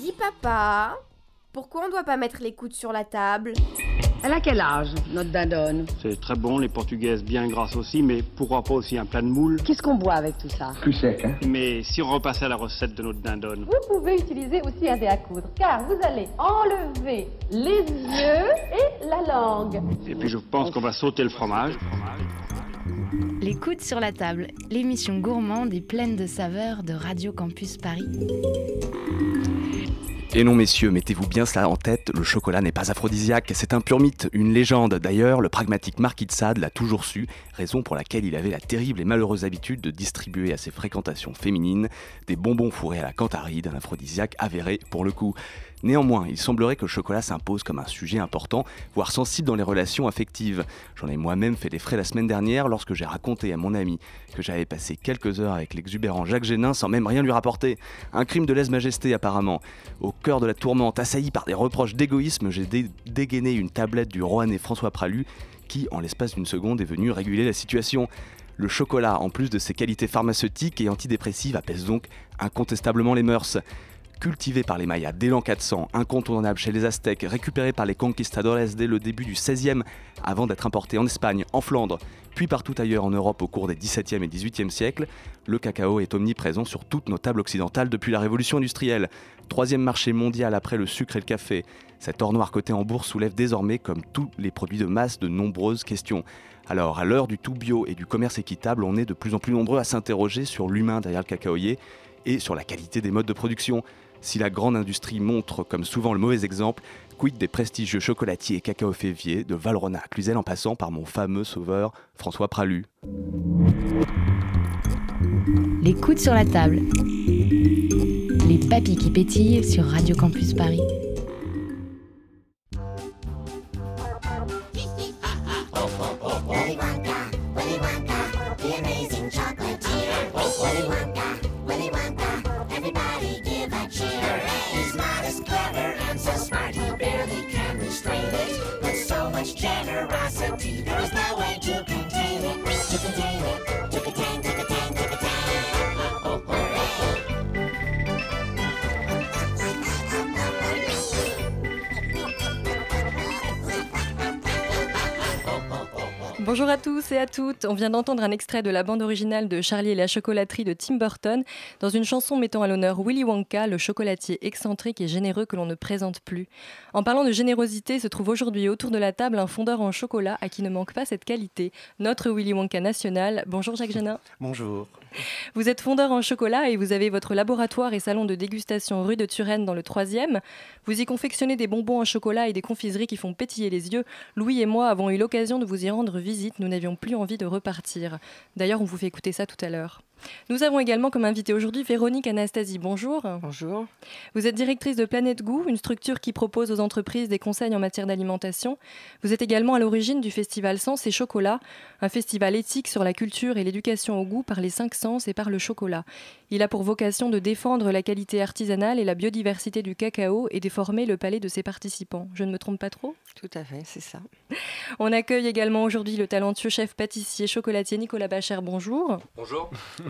Dis papa, pourquoi on doit pas mettre les coudes sur la table? Elle a quel âge, notre dindonne C'est très bon, les portugaises bien grasses aussi, mais pourquoi pas aussi un plat de moule Qu'est-ce qu'on boit avec tout ça? Plus sec, hein? Mais si on repassait à la recette de notre dindonne Vous pouvez utiliser aussi un dé à coudre, car vous allez enlever les yeux et la langue. Et puis je pense qu'on va sauter le fromage. Les coudes sur la table, l'émission gourmande et pleine de saveurs de Radio Campus Paris. Et non messieurs, mettez-vous bien cela en tête, le chocolat n'est pas aphrodisiaque, c'est un pur mythe, une légende. D'ailleurs, le pragmatique Marquis de Sade l'a toujours su, raison pour laquelle il avait la terrible et malheureuse habitude de distribuer à ses fréquentations féminines des bonbons fourrés à la cantaride, un aphrodisiaque avéré pour le coup. Néanmoins, il semblerait que le chocolat s'impose comme un sujet important, voire sensible dans les relations affectives. J'en ai moi-même fait les frais la semaine dernière lorsque j'ai raconté à mon ami que j'avais passé quelques heures avec l'exubérant Jacques Génin sans même rien lui rapporter. Un crime de lèse-majesté apparemment. Au cœur de la tourmente, assailli par des reproches d'égoïsme, j'ai dé- dégainé une tablette du Roanne et François Pralu qui, en l'espace d'une seconde, est venu réguler la situation. Le chocolat, en plus de ses qualités pharmaceutiques et antidépressives, apaise donc incontestablement les mœurs. Cultivé par les Mayas dès l'an 400, incontournable chez les Aztèques, récupéré par les conquistadores dès le début du XVIe, avant d'être importé en Espagne, en Flandre, puis partout ailleurs en Europe au cours des XVIIe et XVIIIe siècles, le cacao est omniprésent sur toutes nos tables occidentales depuis la révolution industrielle. Troisième marché mondial après le sucre et le café. Cet or noir coté en bourse soulève désormais, comme tous les produits de masse, de nombreuses questions. Alors, à l'heure du tout bio et du commerce équitable, on est de plus en plus nombreux à s'interroger sur l'humain derrière le cacaoyer et sur la qualité des modes de production. Si la grande industrie montre comme souvent le mauvais exemple, quid des prestigieux chocolatiers et cacao féviers de Valrhona à Cluzel en passant par mon fameux sauveur François Pralu. Les coudes sur la table. Les papilles qui pétillent sur Radio Campus Paris. Et à toutes. On vient d'entendre un extrait de la bande originale de Charlie et la chocolaterie de Tim Burton dans une chanson mettant à l'honneur Willy Wonka, le chocolatier excentrique et généreux que l'on ne présente plus. En parlant de générosité, se trouve aujourd'hui autour de la table un fondeur en chocolat à qui ne manque pas cette qualité, notre Willy Wonka national. Bonjour Jacques Genin. Bonjour. Vous êtes fondeur en chocolat et vous avez votre laboratoire et salon de dégustation rue de Turenne dans le 3e. Vous y confectionnez des bonbons en chocolat et des confiseries qui font pétiller les yeux. Louis et moi avons eu l'occasion de vous y rendre visite. Nous n'avions plus envie de repartir. D'ailleurs, on vous fait écouter ça tout à l'heure. Nous avons également comme invité aujourd'hui Véronique Anastasie. Bonjour. Bonjour. Vous êtes directrice de Planète Goût, une structure qui propose aux entreprises des conseils en matière d'alimentation. Vous êtes également à l'origine du festival Sens et Chocolat, un festival éthique sur la culture et l'éducation au goût par les cinq sens et par le chocolat. Il a pour vocation de défendre la qualité artisanale et la biodiversité du cacao et déformer le palais de ses participants. Je ne me trompe pas trop? Tout à fait, c'est ça. On accueille également aujourd'hui le talentueux chef pâtissier chocolatier Nicolas Bacher. Bonjour. Bonjour.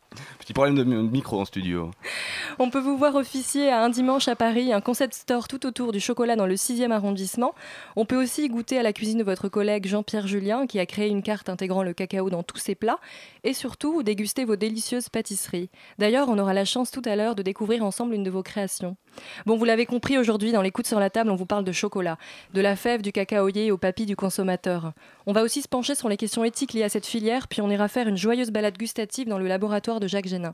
Petit problème de mi- micro en studio. On peut vous voir officier à un dimanche à Paris, un concept store tout autour du chocolat dans le 6e arrondissement. On peut aussi goûter à la cuisine de votre collègue Jean-Pierre Julien qui a créé une carte intégrant le cacao dans tous ses plats et surtout déguster vos délicieuses pâtisseries. D'ailleurs, on aura la chance tout à l'heure de découvrir ensemble une de vos créations. Bon, vous l'avez compris, aujourd'hui dans les coups sur la table, on vous parle de chocolat, de la fève du cacaoyer au papy du consommateur. On va aussi se pencher sur les questions éthiques liées à cette filière, puis on ira faire une joyeuse balade gustative dans le laboratoire de Jacques Génin.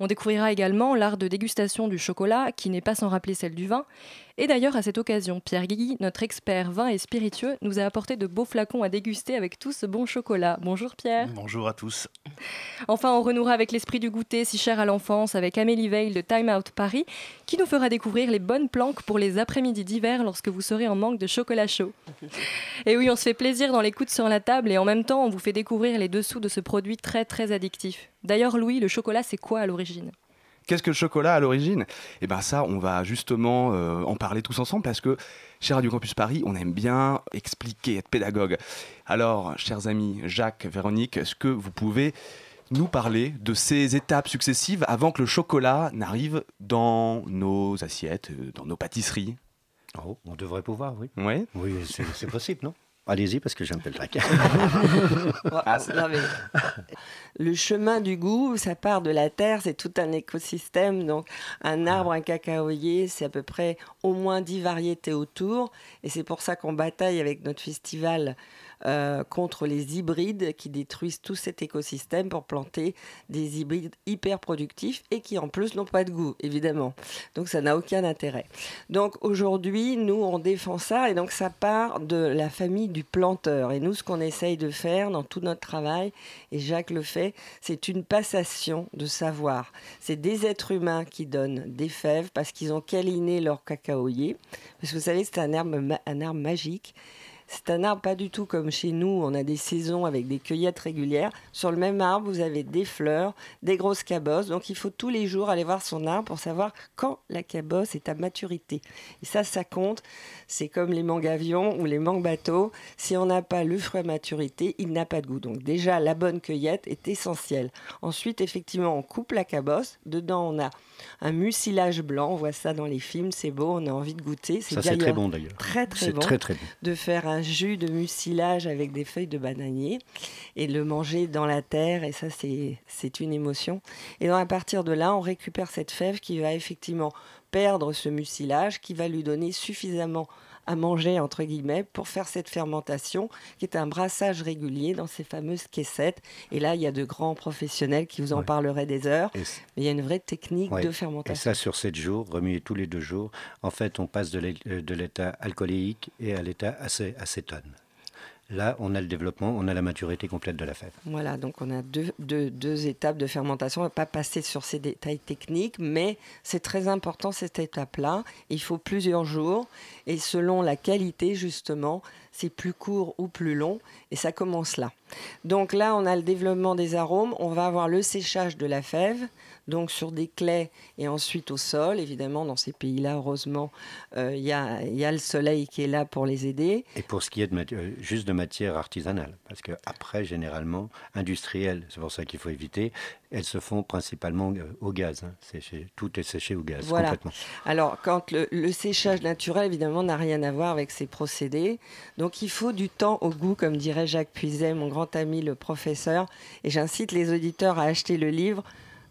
On découvrira également l'art de dégustation du chocolat, qui n'est pas sans rappeler celle du vin. Et d'ailleurs, à cette occasion, Pierre Guigui, notre expert vin et spiritueux, nous a apporté de beaux flacons à déguster avec tout ce bon chocolat. Bonjour Pierre. Bonjour à tous. Enfin, on renouera avec l'esprit du goûter si cher à l'enfance avec Amélie Veil de Time Out Paris, qui nous fera découvrir les bonnes planques pour les après-midi d'hiver lorsque vous serez en manque de chocolat chaud. Et oui, on se fait plaisir dans les coudes sur la table et en même temps, on vous fait découvrir les dessous de ce produit très très addictif. D'ailleurs, Louis, le chocolat, c'est quoi à l'origine? Qu'est-ce que le chocolat à l'origine? Eh bien ça, on va justement euh, en parler tous ensemble parce que chez Radio Campus Paris, on aime bien expliquer, être pédagogue. Alors, chers amis, Jacques, Véronique, est-ce que vous pouvez nous parler de ces étapes successives avant que le chocolat n'arrive dans nos assiettes, euh, dans nos pâtisseries? Oh, on devrait pouvoir, oui. Ouais. Oui, c'est c'est possible, non? Allez-y, parce que j'ai un peu le. Ah, non, mais le chemin du goût, ça part de la terre, c'est tout un écosystème. Donc, un arbre, un cacaoyer, c'est à peu près au moins 10 variétés autour. Et c'est pour ça qu'on bataille avec notre festival euh, contre les hybrides qui détruisent tout cet écosystème pour planter des hybrides hyper productifs et qui en plus n'ont pas de goût, évidemment. Donc, ça n'a aucun intérêt. Donc, aujourd'hui, nous, on défend ça et donc ça part de la famille du planteur. Et nous, ce qu'on essaye de faire dans tout notre travail, et Jacques le fait, c'est une passation de savoir. C'est des êtres humains qui donnent des fèves parce qu'ils ont câliné leur cacaoyer. Parce que vous savez, c'est un ma- un arbre magique. C'est un arbre pas du tout comme chez nous, on a des saisons avec des cueillettes régulières. Sur le même arbre, vous avez des fleurs, des grosses cabosses. Donc il faut tous les jours aller voir son arbre pour savoir quand la cabosse est à maturité. Et ça, ça compte. C'est comme les mangues avions ou les mangues bateaux. Si on n'a pas le fruit à maturité, il n'a pas de goût. Donc déjà, la bonne cueillette est essentielle. Ensuite, effectivement, on coupe la cabosse. Dedans, on a un mucilage blanc. On voit ça dans les films. C'est beau, on a envie de goûter. Ça, c'est très bon d'ailleurs. Très, très C'est bon très très bon. de faire un jus de mucilage avec des feuilles de bananier et le manger dans la terre. Et ça, c'est une émotion. Et donc, à partir de là, on récupère cette fève qui va effectivement perdre ce mucilage, qui va lui donner suffisamment à manger, entre guillemets, pour faire cette fermentation, qui est un brassage régulier dans ces fameuses caissettes. Et là, il y a de grands professionnels qui vous en Ouais. parleront des heures. Et Mais il y a une vraie technique Ouais. de Et fermentation. ça sur 7 jours, remué tous les deux jours. En fait, on passe de euh, l'état alcooléique et à l'état acé- acétone. Là, on a le développement, on a la maturité complète de la fève. Voilà, donc on a deux, étapes de fermentation. On ne va pas passer sur ces détails techniques, mais c'est très important cette étape-là. Il faut plusieurs jours et selon la qualité, justement, c'est plus court ou plus long et ça commence là. Donc là, on a le développement des arômes. On va avoir le séchage de la fève, donc sur des claies et ensuite au sol. Évidemment, dans ces pays-là, heureusement, euh, il y, a, il y a le soleil qui est là pour les aider. Et pour ce qui est de euh, juste de matière artisanale, parce que après, généralement, industrielles, c'est pour ça qu'il faut éviter, elles se font principalement euh, au gaz. hein. Séché- tout est séché au gaz, Voilà. complètement. Alors, quand le, le séchage naturel, évidemment, n'a rien à voir avec ces procédés. Donc, il faut du temps au goût, comme dirait Jacques Puiset, mon grand ami, le professeur. Et j'incite les auditeurs à acheter le livre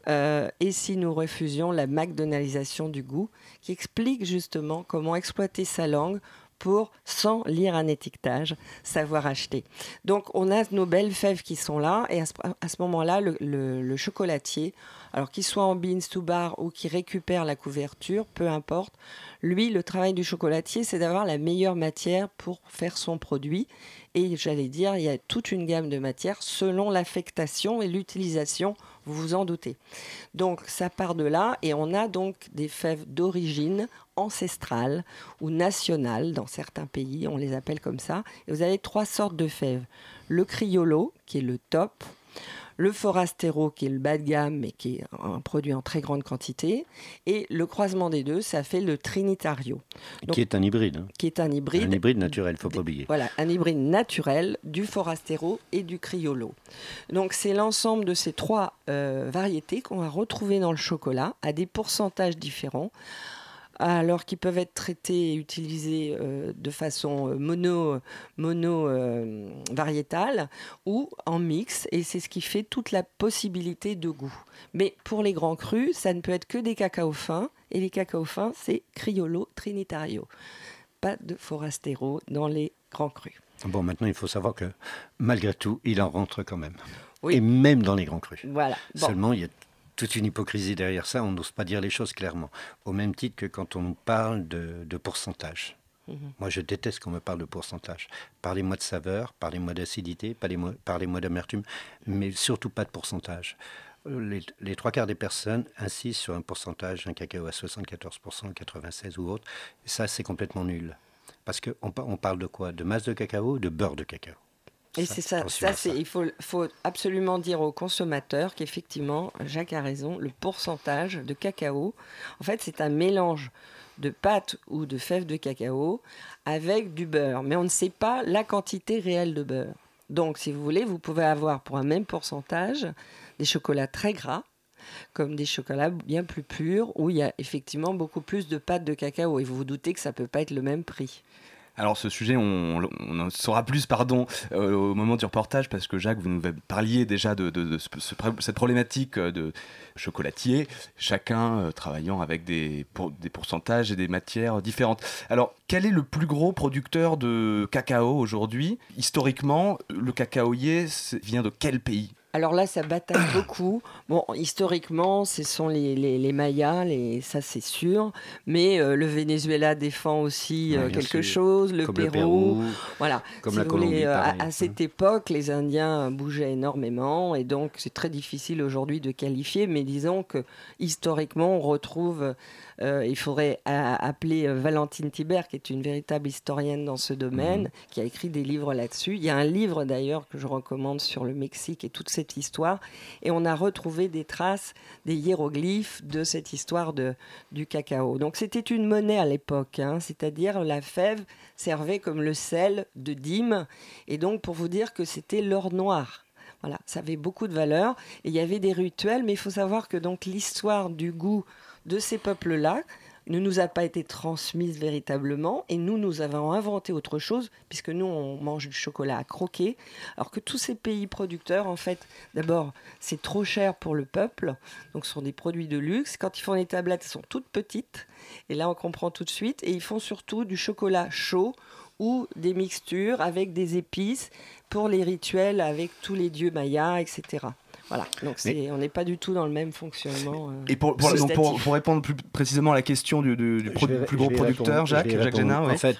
euh, Et si nous refusions la McDonaldisation du goût, qui explique justement comment exploiter sa langue pour, sans lire un étiquetage, savoir acheter. Donc, on a nos belles fèves qui sont là, et à ce, moment-là, le chocolatier, alors qu'il soit en beans to bar ou qu'il récupère la couverture, peu importe, lui, le travail du chocolatier, c'est d'avoir la meilleure matière pour faire son produit. Et j'allais dire, il y a toute une gamme de matières selon l'affectation et l'utilisation, vous vous en doutez. Donc ça part de là et on a donc des fèves d'origine ancestrale ou nationale dans certains pays, on les appelle comme ça. Et vous avez trois sortes de fèves. Le criollo, qui est le top, le forastero, qui est le bas de gamme, mais qui est un produit en très grande quantité, et le croisement des deux, ça fait le trinitario, Donc- qui est un hybride. hein. qui est un hybride Un hybride naturel, il ne faut pas oublier. voilà, un hybride naturel du forastero et du criollo. Donc c'est l'ensemble de ces trois euh, variétés qu'on va retrouver dans le chocolat à des pourcentages différents. Alors qu'ils peuvent être traités et utilisés euh, de façon euh, mono, mono euh, variétale ou en mix, et c'est ce qui fait toute la possibilité de goût. Mais pour les grands crus, ça ne peut être que des cacao fins, et les cacao fins, c'est Criollo Trinitario. Pas de Forastero dans les grands crus. Bon, maintenant, il faut savoir que malgré tout, il en rentre quand même. Oui. Et même dans les grands crus. Voilà. Bon. Seulement, il y a toute une hypocrisie derrière ça, on n'ose pas dire les choses clairement. Au même titre que quand on parle de, de pourcentage. Mhm. Moi, je déteste qu'on me parle de pourcentage. Parlez-moi de saveur, parlez-moi d'acidité, parlez-moi d'amertume, mais surtout pas de pourcentage. Euh, Les, les trois quarts des personnes insistent sur un pourcentage, un cacao à 74%, 96% ou autre. Et ça, c'est complètement nul. Parce qu'on on parle de quoi? De masse de cacao ou de beurre de cacao? Et c'est ça, ça, c'est, il faut, faut absolument dire aux consommateurs qu'effectivement, Jacques a raison, le pourcentage de cacao, en fait, c'est un mélange de pâte ou de fèves de cacao avec du beurre. Mais on ne sait pas la quantité réelle de beurre. Donc, si vous voulez, vous pouvez avoir pour un même pourcentage des chocolats très gras, comme des chocolats bien plus purs, où il y a effectivement beaucoup plus de pâtes de cacao. Et vous vous doutez que ça peut pas être le même prix. Alors ce sujet, on, en saura plus, pardon, euh, au moment du reportage, parce que Jacques, vous nous parliez déjà de, de- de ce- ce- cette problématique euh, de chocolatier, chacun euh, travaillant avec des, des pourcentages et des matières différentes. Alors, quel est le plus gros producteur de cacao aujourd'hui? Historiquement, le cacaoyer vient de quel pays? Alors là, ça bataille beaucoup. Bon, historiquement, ce sont les, les, les Mayas, les, ça c'est sûr. Mais euh, le Venezuela défend aussi euh, quelque sûr. chose, le Pérou. le Pérou, Voilà. comme Si la vous Colombie, euh, à- à, cette époque, les Indiens bougeaient énormément et donc c'est très difficile aujourd'hui de qualifier. Mais disons que historiquement, on retrouve. Euh, il faudrait appeler euh, Valentine Thibert, qui est une véritable historienne dans ce domaine, Mhm. qui a écrit des livres là-dessus. Il y a un livre d'ailleurs que je recommande sur le Mexique et toute cette histoire. Et on a retrouvé des traces, des hiéroglyphes de cette histoire de, du cacao. Donc c'était une monnaie à l'époque, hein, c'est-à-dire la fève servait comme le sel de dîme. Et donc pour vous dire que c'était l'or noir. Voilà, ça avait beaucoup de valeur. Et il y avait des rituels, mais il faut savoir que donc l'histoire du goût de ces peuples-là ne nous a pas été transmise véritablement. Et nous, nous avons inventé autre chose, puisque nous, on mange du chocolat à croquer. Alors que tous ces pays producteurs, en fait, d'abord, c'est trop cher pour le peuple. Donc ce sont des produits de luxe. Quand ils font des tablettes, elles sont toutes petites. Et là, on comprend tout de suite. Et ils font surtout du chocolat chaud ou des mixtures avec des épices pour les rituels avec tous les dieux mayas, etc. Voilà, donc on n'est pas du tout dans le même fonctionnement. euh, Et pour, pour- donc, pour- pour répondre plus précisément à la question du, du- du Je pro- vais- plus gros producteur, répondre, Jacques, Jacques oui. En fait,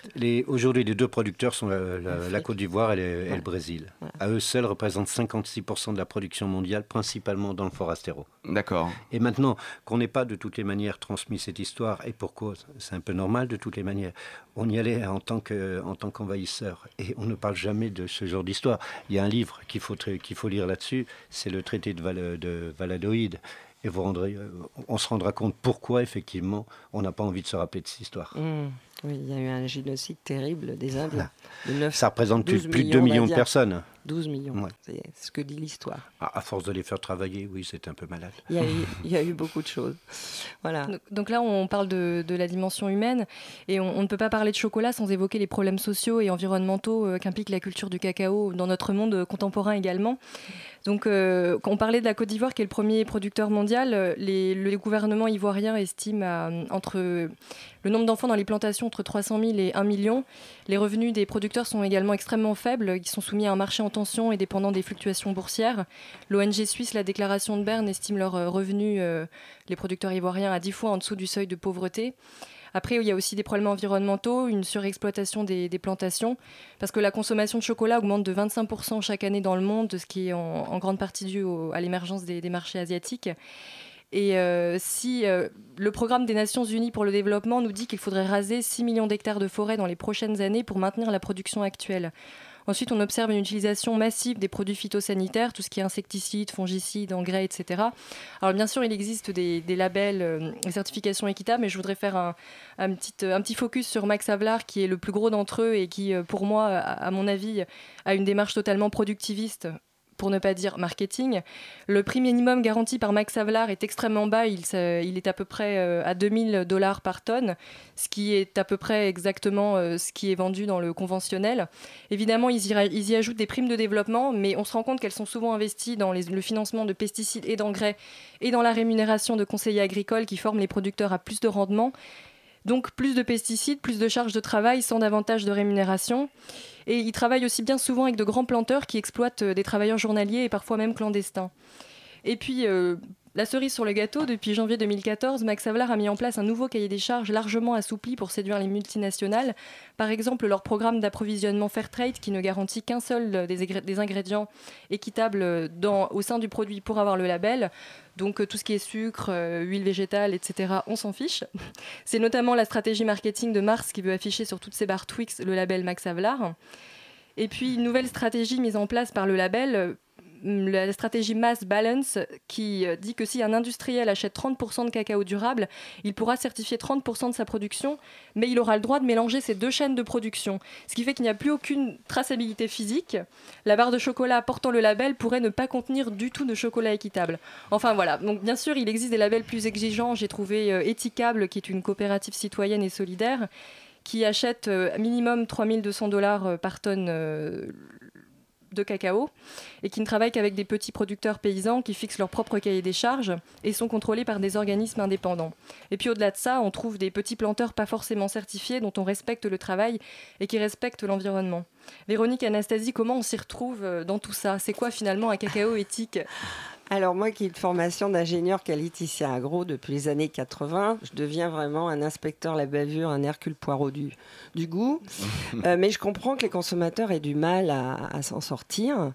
aujourd'hui, les deux producteurs sont la, la- la L'Afrique. Côte d'Ivoire et, le- et Ouais. le Brésil. À eux seuls représentent 56% de la production mondiale, principalement dans le forastero. D'accord. Et maintenant qu'on n'ait pas de toutes les manières transmis cette histoire, et pour cause, c'est un peu normal de toutes les manières, on y allait en tant en tant qu'envahisseur, et on ne parle jamais de ce genre d'histoire. Il y a un livre qu'il faut, qu'il faut lire là-dessus, c'est le traité de, Val- de Valadoïde. Et vous rendrez, euh, on se rendra compte pourquoi, effectivement, on n'a pas envie de se rappeler de cette histoire. Mmh. Oui, il y a eu un génocide terrible des Indiens. De 9, Ça représente plus, 12 plus de 2 millions de personnes. 12 millions, Ouais. c'est ce que dit l'histoire. À, à force de les faire travailler, oui, c'est un peu malade. Il y, a eu, il y a eu beaucoup de choses. Voilà. Donc, donc là, on parle de, de la dimension humaine et on, on ne peut pas parler de chocolat sans évoquer les problèmes sociaux et environnementaux euh, qu'implique la culture du cacao dans notre monde euh, contemporain également. Donc, euh, quand on parlait de la Côte d'Ivoire, qui est le premier producteur mondial, euh, les- le gouvernement ivoirien estime à, entre le nombre d'enfants dans les plantations entre 300 000 et 1 million. Les revenus des producteurs sont également extrêmement faibles, ils sont soumis à un marché en tension et dépendant des fluctuations boursières. L'ONG suisse, la déclaration de Berne, estime leurs euh, revenus, euh, les producteurs ivoiriens, à 10 fois en dessous du seuil de pauvreté. Après, il y a aussi des problèmes environnementaux, une surexploitation des, plantations, parce que la consommation de chocolat augmente de 25% chaque année dans le monde, ce qui est en, grande partie dû à l'émergence des marchés asiatiques. Et euh, si euh, le programme des Nations Unies pour le développement nous dit qu'il faudrait raser 6 millions d'hectares de forêt dans les prochaines années pour maintenir la production actuelle. Ensuite, on observe une utilisation massive des produits phytosanitaires, tout ce qui est insecticides, fongicides, engrais, etc. Alors bien sûr, il existe des, labels, euh, certifications équitables, mais je voudrais faire un, un petit, focus sur Max Havelaar, qui est le plus gros d'entre eux et qui, euh, pour moi, à mon avis, a une démarche totalement productiviste pour ne pas dire marketing. Le prix minimum garanti par Max Havelaar est extrêmement bas, il, est à peu près euh, à 2000 dollars par tonne, ce qui est à peu près exactement euh, ce qui est vendu dans le conventionnel. Évidemment, ils y, ajoutent des primes de développement, mais on se rend compte qu'elles sont souvent investies dans le financement de pesticides et d'engrais et dans la rémunération de conseillers agricoles qui forment les producteurs à plus de rendement. Donc plus de pesticides, plus de charges de travail sans davantage de rémunération. Et ils travaillent aussi bien souvent avec de grands planteurs qui exploitent euh, des travailleurs journaliers et parfois même clandestins. Et puis, euh, la cerise sur le gâteau, depuis janvier 2014, Max Havelaar a mis en place un nouveau cahier des charges largement assoupli pour séduire les multinationales. Par exemple, leur programme d'approvisionnement Fairtrade qui ne garantit qu'un seul euh, des, ingrédients équitables euh, au sein du produit pour avoir le label. Donc euh, tout ce qui est sucre, huile végétale, etc., on s'en fiche. C'est notamment la stratégie marketing de Mars qui veut afficher sur toutes ses barres Twix le label Max Havelaar. Et puis une nouvelle stratégie mise en place par le label, la stratégie Mass Balance qui euh, dit que si un industriel achète 30% de cacao durable, il pourra certifier 30% de sa production, mais il aura le droit de mélanger ces deux chaînes de production. Ce qui fait qu'il n'y a plus aucune traçabilité physique. La barre de chocolat portant le label pourrait ne pas contenir du tout de chocolat équitable. Enfin voilà, donc bien sûr il existe des labels plus exigeants. J'ai trouvé euh, qui est une coopérative citoyenne et solidaire qui achète euh, minimum 3200 dollars euh, par tonne euh, de cacao et qui ne travaillent qu'avec des petits producteurs paysans qui fixent leur propre cahier des charges et sont contrôlés par des organismes indépendants. Et puis au-delà de ça, on trouve des petits planteurs pas forcément certifiés dont on respecte le travail et qui respectent l'environnement. Véronique Anastasie, comment on s'y retrouve euh, dans tout ça? C'est quoi finalement un cacao éthique? Alors moi qui ai une formation d'ingénieur qualiticien agro depuis les années 80, je deviens vraiment un inspecteur la bavure, un Hercule Poirot du, du goût. Euh, mais je comprends que les consommateurs aient du mal à, à s'en sortir.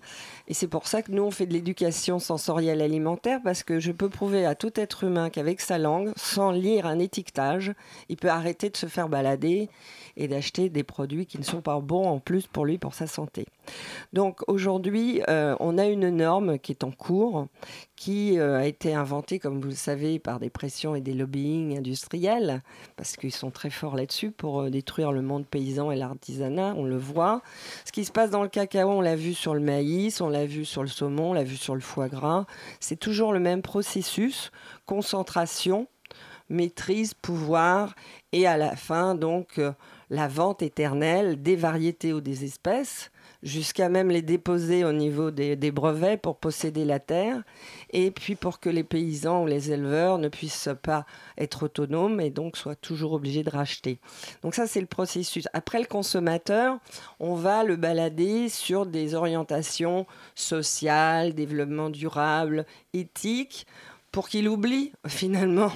Et c'est pour ça que nous, on fait de l'éducation sensorielle alimentaire, parce que je peux prouver à tout être humain qu'avec sa langue, sans lire un étiquetage, il peut arrêter de se faire balader et d'acheter des produits qui ne sont pas bons en plus pour lui, pour sa santé. Donc aujourd'hui, euh, on a une norme qui est en cours, qui euh, a été inventée, comme vous le savez, par des pressions et des lobbying industriels, parce qu'ils sont très forts là-dessus pour euh, détruire le monde paysan et l'artisanat, on le voit. Ce qui se passe dans le cacao, on l'a vu sur le maïs, on l'a vu sur le saumon, on l'a vu sur le foie gras. C'est toujours le même processus, concentration, maîtrise, pouvoir, et à la fin, donc, euh, la vente éternelle des variétés ou des espèces, jusqu'à même les déposer au niveau des, brevets pour posséder la terre, et puis pour que les paysans ou les éleveurs ne puissent pas être autonomes et donc soient toujours obligés de racheter. Donc ça, c'est le processus. Après le consommateur, on va le balader sur des orientations sociales, développement durable, éthique, pour qu'il oublie finalement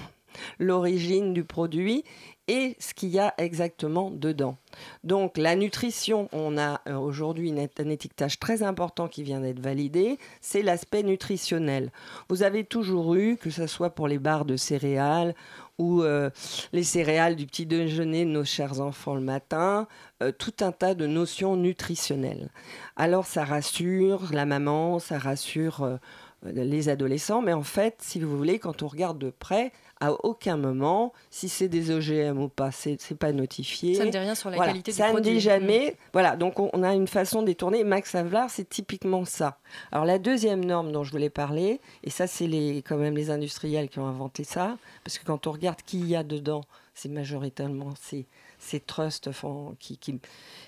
l'origine du produit et ce qu'il y a exactement dedans. Donc la nutrition, on a euh, aujourd'hui un étiquetage très important qui vient d'être validé, c'est l'aspect nutritionnel. Vous avez toujours eu, que ce soit pour les barres de céréales ou euh, les céréales du petit déjeuner de nos chers enfants le matin, euh, tout un tas de notions nutritionnelles. Alors ça rassure la maman, ça rassure les adolescents, mais en fait, si vous voulez, quand on regarde de près, à aucun moment, si c'est des OGM ou pas, c'est pas notifié. Ça ne dit rien sur la Voilà, qualité du ça produit. ne dit jamais. Voilà, donc on, on a une façon détournée. Max Havelaar, c'est typiquement ça. Alors la deuxième norme dont je voulais parler, et ça c'est les, quand même les industriels qui ont inventé ça, parce que quand on regarde qui il y a dedans, c'est majoritairement ces, ces trusts enfin, qui, qui,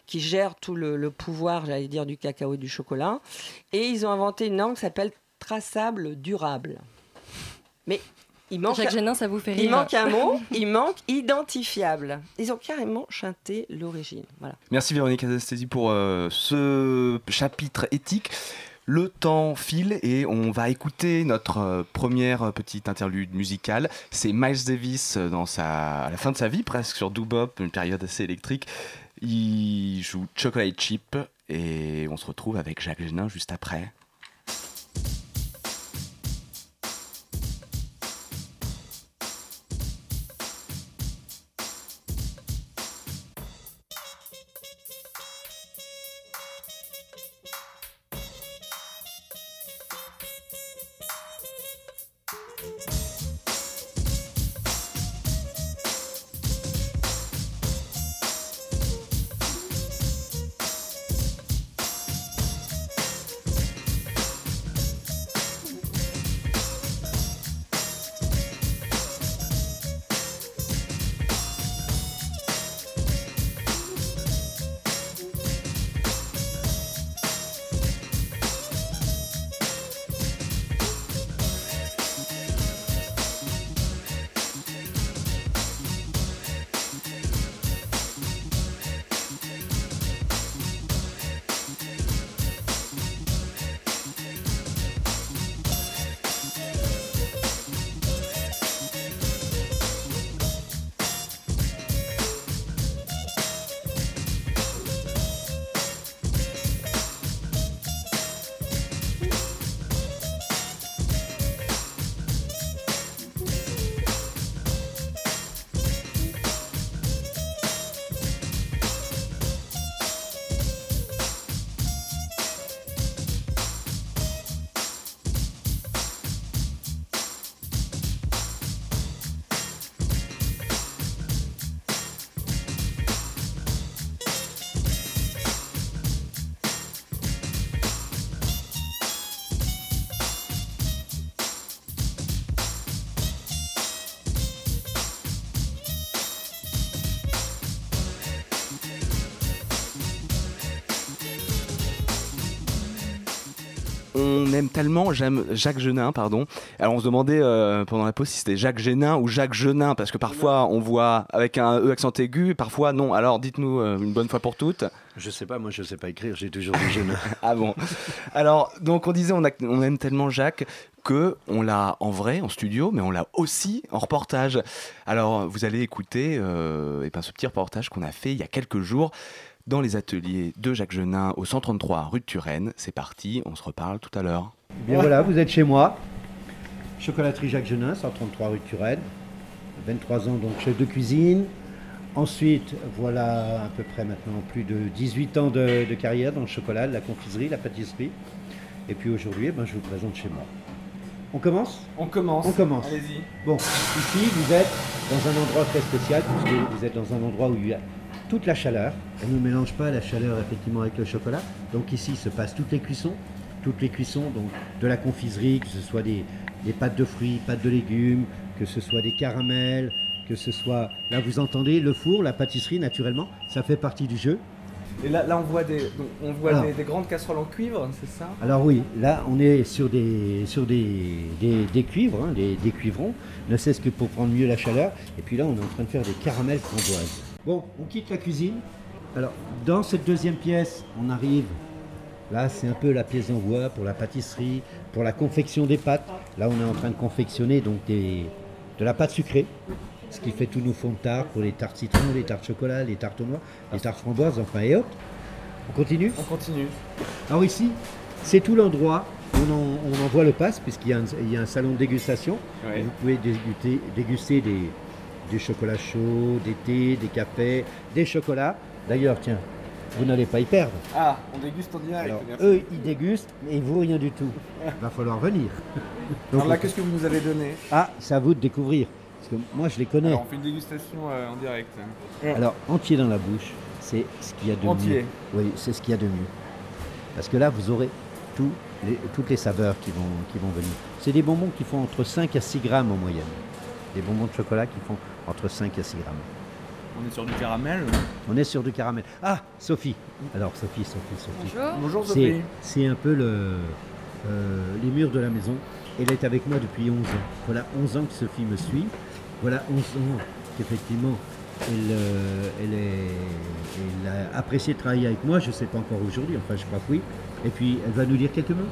qui gèrent tout le, le pouvoir, j'allais dire, du cacao et du chocolat. Et ils ont inventé une norme qui s'appelle traçable durable. Mais il manque, Jacques Génin, ça vous fait rire il manque un mot, il manque identifiable. Ils ont carrément chanté l'origine. Voilà. Merci Véronique Anastasi pour euh, ce chapitre éthique. Le temps file et on va écouter notre euh, première petite interlude musicale. C'est Miles Davis euh, dans sa, à la fin de sa vie, presque sur Doobop, une période assez électrique. Il joue Chocolate Chip et on se retrouve avec Jacques Génin juste après. On aime tellement j'aime Jacques Genin, pardon. Alors on se demandait euh, pendant la pause si c'était Jacques Genin ou Jacques Genin, parce que parfois on voit avec un E accent aigu, parfois non. Alors dites-nous euh, une bonne fois pour toutes. Je sais pas, moi je sais pas écrire, j'ai toujours dit jeune. Ah bon Alors, donc on disait, on, a- on aime tellement Jacques que on l'a en vrai, en studio, mais on l'a aussi en reportage. Alors, vous allez écouter euh, eh ben, ce petit reportage qu'on a fait il y a quelques jours dans les ateliers de Jacques Genin au 133 rue de Turenne. C'est parti, on se reparle tout à l'heure. Bien voilà, vous êtes chez moi. Chocolaterie Jacques Genin, 133 rue de Turenne. 23 ans donc chef de cuisine. Ensuite, voilà à peu près maintenant plus de 18 ans de, de carrière dans le chocolat, la confiserie, la pâtisserie. Et puis aujourd'hui, eh ben, je vous présente chez moi. On commence? On commence. On commence. Allez-y. Bon, ici, vous êtes dans un endroit très spécial, puisque vous êtes dans un endroit où il y a toute la chaleur. Elle ne mélange pas la chaleur effectivement avec le chocolat. Donc ici se passent toutes les cuissons, toutes les cuissons donc de la confiserie, que ce soit des, des pâtes de fruits, pâtes de légumes, que ce soit des caramels, que ce soit... Là, vous entendez le four, la pâtisserie, naturellement, ça fait partie du jeu. Et là, là, on voit, des, donc, on voit Alors. des, des grandes casseroles en cuivre, c'est ça? Alors oui, là on est sur des, sur des, des, des cuivres, hein, des, des cuivrons, ne cesse que pour prendre mieux la chaleur. Et puis là on est en train de faire des caramels framboises. Bon, on quitte la cuisine. Alors dans cette deuxième pièce, on arrive. Là c'est un peu la pièce d'envoi pour la pâtisserie, pour la confection des pâtes. Là on est en train de confectionner donc des, de la pâte sucrée. Ce qui fait tous nos fonds de tarte pour les tartes citron, les tartes chocolat, les tartes noix, les tartes framboises, enfin et autres. On continue? On continue. alors ici, c'est tout l'endroit où on, en- on envoie le pass, puisqu'il y, a un- il y a un salon de dégustation. Ouais. Vous pouvez déguster, déguster des, des chocolats chauds, des thés, des cafés, des chocolats. D'ailleurs, tiens, vous n'allez pas y perdre. Ah, on déguste en direct. Alors, merci. eux, ils dégustent, mais vous, rien du tout. Il va falloir venir. Donc, Alors là, qu'est-ce que vous nous avez donné? Ah, c'est à vous de découvrir. Parce que moi, je les connais. Alors, on fait une dégustation euh, en direct. Alors, entier dans la bouche, c'est ce qu'il y a de Entier. mieux. Oui, c'est ce qu'il y a de mieux. Parce que là, vous aurez les- toutes les saveurs qui vont, qui vont venir. C'est des bonbons qui font entre 5 à 6 grammes en moyenne. Des bonbons de chocolat qui font entre 5 à 6 grammes. On est sur du caramel. On est sur du caramel. Ah, Sophie. Alors, Sophie, Sophie, Sophie. Bonjour. Sophie. c'est un peu le, euh, les murs de la maison. Elle est avec moi depuis 11 ans. Voilà 11 ans que Sophie me suit. Voilà 11 ans qu'effectivement elle, euh, elle, est, elle a apprécié de travailler avec moi. Je ne sais pas encore aujourd'hui, enfin je crois que oui. Et puis elle va nous dire quelques mots?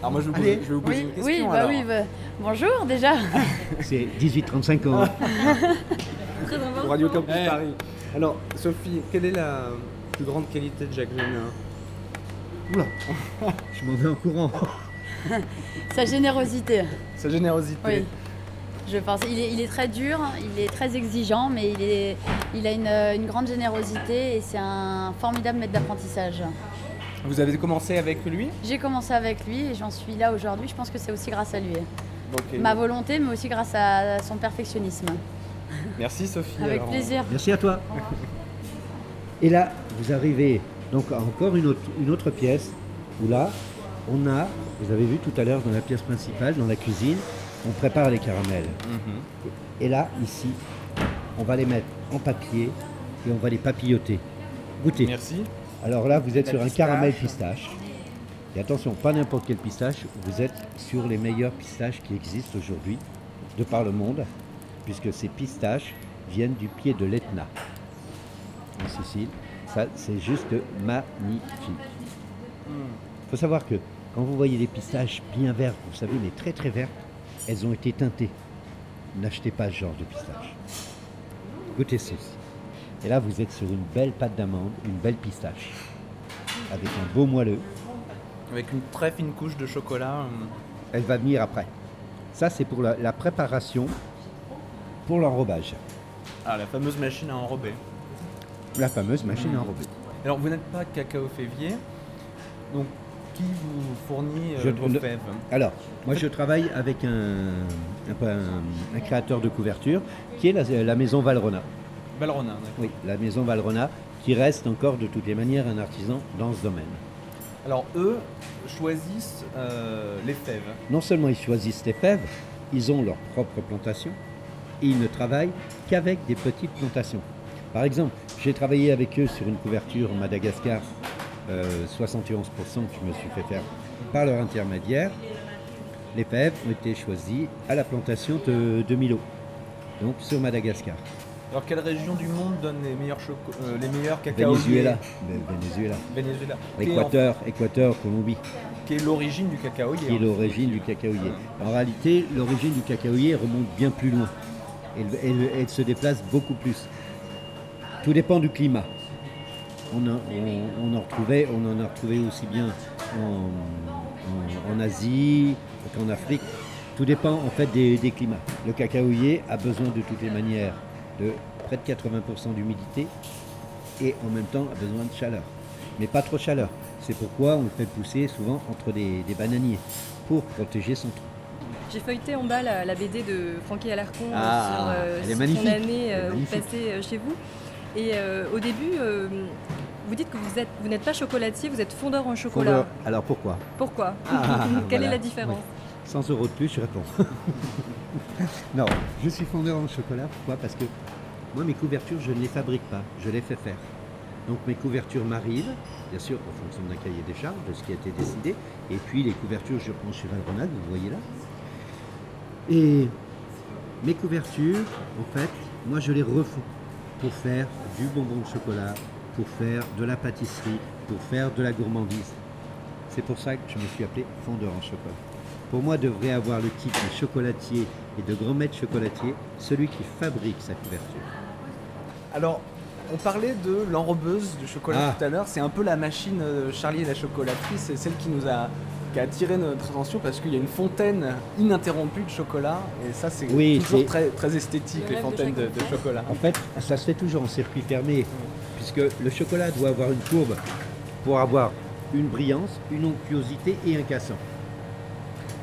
Alors moi, je, vais vous je vais vous poser Oui, une question. oui, bah alors. oui, bah, bonjour déjà. C'est 18-35 ans. Très important. Pour Radio Campus Eh. Paris. Alors, Sophie, quelle est la plus grande qualité de Jacques Oula, je m'en vais en courant. Sa générosité. Sa générosité. Oui. Je pense. Il est, il est très dur, il est très exigeant, mais il, est, il a une, une grande générosité et c'est un formidable maître d'apprentissage. Vous avez commencé avec lui? J'ai commencé avec lui et j'en suis là aujourd'hui. Je pense que c'est aussi grâce à lui. Ma volonté, mais aussi grâce à son perfectionnisme. Merci Sophie. Avec alors. plaisir. Merci à toi. Et là, vous arrivez donc à encore une autre, une autre pièce où là, on a, vous avez vu tout à l'heure dans la pièce principale, dans la cuisine, on prépare les caramels. Mhm. Et là, ici, on va les mettre en papier et on va les papilloter. Goûtez. Merci. Alors là, vous êtes La sur un pistache. caramel pistache. Et attention, pas n'importe quel pistache, vous êtes sur les meilleurs pistaches qui existent aujourd'hui, de par le monde, puisque ces pistaches viennent du pied de l'Etna, en Sicile. Ça, c'est juste magnifique. Il faut savoir que quand vous voyez les pistaches bien vertes, vous savez, mais très très vertes, elles ont été teintées. N'achetez pas ce genre de pistache. Goûtez ceci. Et là, vous êtes sur une belle pâte d'amande, une belle pistache, avec un beau moelleux. Avec une très fine couche de chocolat. euh, Elle va venir après. Ça, c'est pour la, la préparation pour l'enrobage. Ah, la fameuse machine à enrober. La fameuse machine à enrober. Alors, vous n'êtes pas cacao févier. Donc, qui vous fournit euh, Je- vos le- fèves? Alors, moi, je travaille avec un, un- un- un créateur de couverture qui est la, la maison Valrona. Valrona, d'accord. Oui, la maison Valrona, qui reste encore de toutes les manières un artisan dans ce domaine. Alors, eux choisissent euh, les fèves. Non seulement ils choisissent les fèves, ils ont leur propre plantation et ils ne travaillent qu'avec des petites plantations. Par exemple, j'ai travaillé avec eux sur une couverture en Madagascar, euh, 71% que je me suis fait faire par leur intermédiaire, les fèves ont été choisies à la plantation de, de Milo, donc sur Madagascar. Alors, quelle région du monde donne les meilleurs, euh, les meilleurs cacao Venezuela, Ve- Venezuela. Venezuela. En- Équateur, Colombie, Qui est l'origine du cacaoyer. qui est l'origine du cacaoyer. En réalité, l'origine du cacaoyer remonte bien plus loin. Elle, elle- elle se déplace beaucoup plus. Tout dépend du climat. On, en- on- on en, retrouvait, on en a retrouvé aussi bien en, en- en Asie qu'en Afrique. Tout dépend en fait des, des climats. Le cacaoyer a besoin de toutes les manières de près de 80% d'humidité et en même temps a besoin de chaleur. Mais pas trop de chaleur. C'est pourquoi on le fait pousser souvent entre des, des bananiers pour protéger son tronc. J'ai feuilleté en bas la, la BD de Francky Alarcon euh, Ah, sur, euh, est son année euh, passez euh, chez vous. Et euh, au début, vous dites que vous êtes, vous n'êtes pas chocolatier, vous êtes fondeur en chocolat. Fondeur. Alors pourquoi? Pourquoi? Ah, Quelle est la différence? Oui. 100 euros de plus, je réponds. non, je suis fondeur en chocolat. Pourquoi? Parce que moi, mes couvertures, je ne les fabrique pas, je les fais faire. Donc mes couvertures m'arrivent, bien sûr, en fonction d'un cahier des charges, de ce qui a été décidé. Et puis les couvertures, je prends chez Valgrenade, vous voyez là. Et mes couvertures, en fait, moi, je les refonds pour faire du bonbon de chocolat, pour faire de la pâtisserie, pour faire de la gourmandise. C'est pour ça que je me suis appelé fondeur en chocolat. Pour moi, devrait avoir le titre de chocolatier et de grand maître chocolatier, celui qui fabrique sa couverture. Alors, on parlait de l'enrobeuse du chocolat Ah. tout à l'heure. C'est un peu la machine euh, Charlie et la chocolaterie. C'est celle qui nous a, qui a attiré notre attention parce qu'il y a une fontaine ininterrompue de chocolat. Et ça, c'est Oui, toujours c'est- très, très esthétique, Le les fontaines de, de chocolat. En fait, ça se fait toujours en circuit fermé, puisque le chocolat doit avoir une courbe pour avoir une brillance, une onctuosité et un cassant.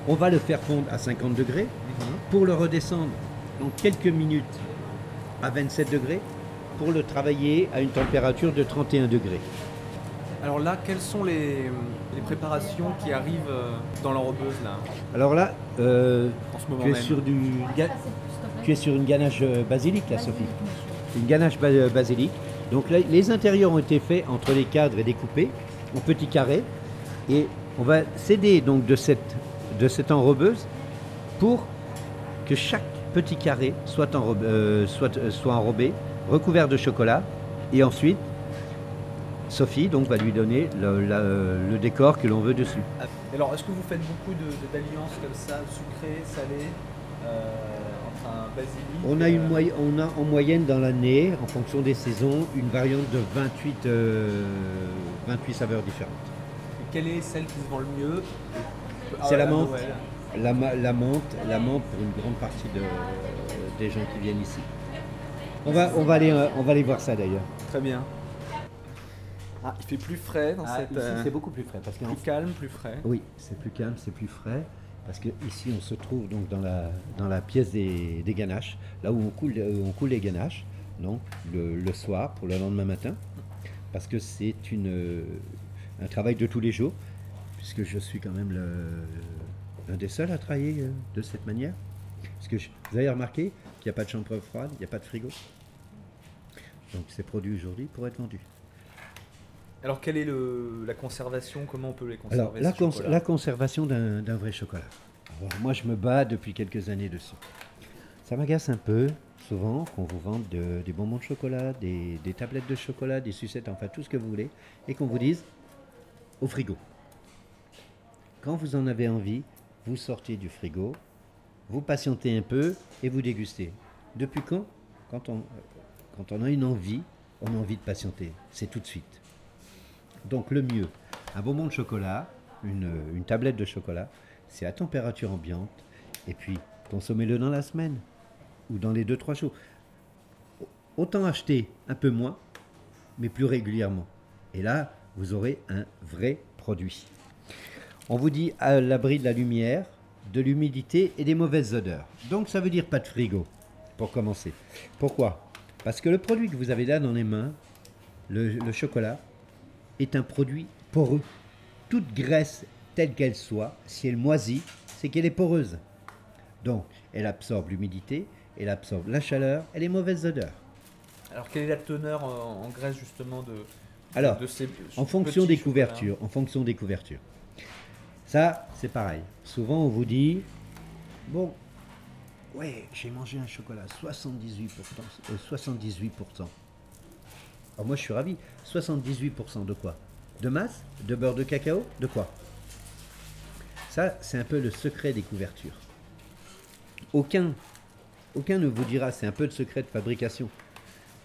On va le faire fondre à 50 degrés pour le redescendre en quelques minutes à 27 degrés pour le travailler à une température de 31 degrés. Alors là, quelles sont les, les préparations qui arrivent euh, dans l'enrobeuse là? Alors là, euh, En ce moment tu, es même. sur du, ga- tu es sur une ganache euh, basilic là, Sophie Une ganache euh, basilic. Donc là, les intérieurs ont été faits entre les cadres et découpés en petits carrés. Et on va s'aider donc de cette, de cette enrobeuse pour que chaque petit carré soit, enrobe- euh, soit, euh, soit enrobé, recouvert de chocolat. Et ensuite, Sophie donc, va lui donner le, la- euh, le décor que l'on veut dessus. Alors, est-ce que vous faites beaucoup de- de- d'alliances comme ça, sucrées, salées, On a, une on a en moyenne dans l'année, en fonction des saisons, une variante de 28, euh, 28 saveurs différentes. et Quelle est celle qui se vend le mieux? C'est la à menthe. La, menthe, la menthe pour une grande partie de- des gens qui viennent ici. On va, on va, aller, euh, on va aller voir ça d'ailleurs. Très bien. Ah, il fait plus frais dans Ah, cette. euh, c'est beaucoup plus frais, parce plus calme, plus frais. Oui, c'est plus calme, c'est plus frais. Parce que ici, on se trouve donc dans la, dans la pièce des, des ganaches, là où on coule, euh, on coule les ganaches, donc le, le soir pour le lendemain matin. Parce que c'est une, euh, un travail de tous les jours, puisque je suis quand même l'un des seuls à travailler euh, de cette manière. Parce que je- vous avez remarqué qu'il n'y a pas de chambre froide, il n'y a pas de frigo. Donc c'est produit aujourd'hui pour être vendu. Alors, quelle est le, la conservation? Comment on peut les conserver Alors, la, cons- conservation d'un d'un vrai chocolat. Alors, moi, je me bats depuis quelques années dessus. Ça m'agace un peu, souvent, qu'on vous vende de- des bonbons de chocolat, des, des tablettes de chocolat, des sucettes, enfin tout ce que vous voulez, et qu'on vous dise au frigo. Quand vous en avez envie, vous sortez du frigo, vous patientez un peu et vous dégustez. Depuis quand? Quand on, quand on a une envie, on a envie de patienter. C'est tout de suite. Donc le mieux, un bonbon de chocolat, une, une tablette de chocolat, c'est à température ambiante, et puis consommez-le dans la semaine, ou dans les 2-3 jours. Autant acheter un peu moins, mais plus régulièrement. Et là, vous aurez un vrai produit. On vous dit à l'abri de la lumière, de l'humidité et des mauvaises odeurs. Donc ça veut dire pas de frigo, pour commencer. Pourquoi? Parce que le produit que vous avez là dans les mains, le, le chocolat, est un produit poreux. Toute graisse, telle qu'elle soit, si elle moisit, c'est qu'elle est poreuse. Donc, elle absorbe l'humidité, elle absorbe la chaleur et les mauvaises odeurs. Alors, quelle est la teneur euh, en graisse justement de, Alors, de ces en fonction des couvertures, en fonction des couvertures. Ça, c'est pareil. Souvent, on vous dit, bon, ouais, j'ai mangé un chocolat 78%. euh, 78%. Alors moi, je suis ravi. 78% de quoi? De masse? De beurre de cacao? De quoi? Ça, c'est un peu le secret des couvertures. Aucun, aucun ne vous dira, c'est un peu le secret de fabrication.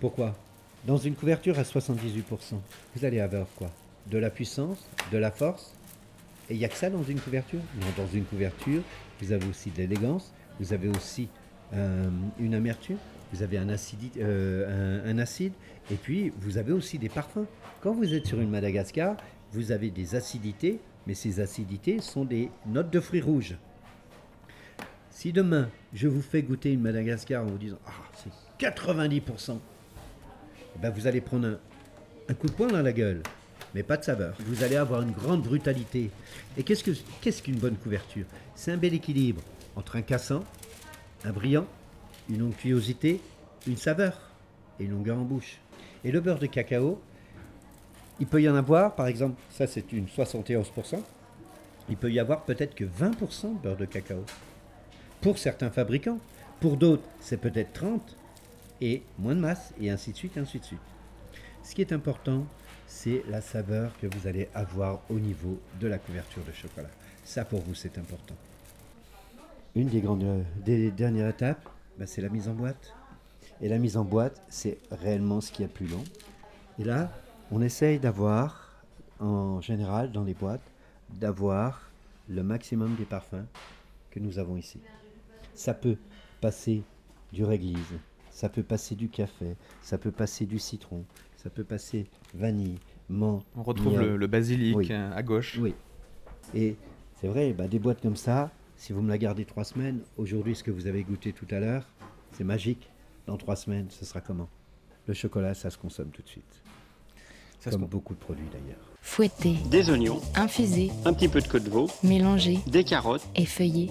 Pourquoi? Dans une couverture à 78%, vous allez avoir quoi? De la puissance, de la force Et il n'y a que ça dans une couverture? Dans une couverture, vous avez aussi de l'élégance, vous avez aussi euh, une amertume, vous avez euh, un- acide, et puis vous avez aussi des parfums. Quand vous êtes sur une Madagascar, vous avez des acidités, mais ces acidités sont des notes de fruits rouges. Si demain, je vous fais goûter une Madagascar en vous disant Ah, c'est 90%, eh ben, vous allez prendre un coup de poing dans la gueule, mais pas de saveur. Vous allez avoir une grande brutalité. Et qu'est-ce que- qu'est-ce qu'une bonne couverture? C'est un bel équilibre entre un cassant, un brillant, une onctuosité, une saveur et une longueur en bouche. Et le beurre de cacao, il peut y en avoir, par exemple, ça c'est une 71%, il peut y avoir peut-être que 20% de beurre de cacao. Pour certains fabricants, pour d'autres, c'est peut-être 30 et moins de masse, et ainsi de suite, ainsi de suite. Ce qui est important, c'est la saveur que vous allez avoir au niveau de la couverture de chocolat. Ça, pour vous, c'est important. Une des, grandes, euh, dernières étapes, bah, c'est la mise en boîte. Et la mise en boîte, c'est réellement ce qui est plus long. Et là, on essaye d'avoir, en général, dans les boîtes, d'avoir le maximum des parfums que nous avons ici. Ça peut passer du réglise, ça peut passer du café, ça peut passer du citron, ça peut passer vanille, menthe. On retrouve le- le basilic, Oui. euh, à gauche. Oui. Et c'est vrai, bah, des boîtes comme ça, si vous me la gardez trois semaines, aujourd'hui, ce que vous avez goûté tout à l'heure, c'est magique. Dans trois semaines, ce sera comment? Le chocolat, ça se consomme tout de suite. Ça Comme beaucoup de produits d'ailleurs. Fouetter, Des oignons, infuser, un petit peu de queue de veau, mélanger, des carottes. effeuiller.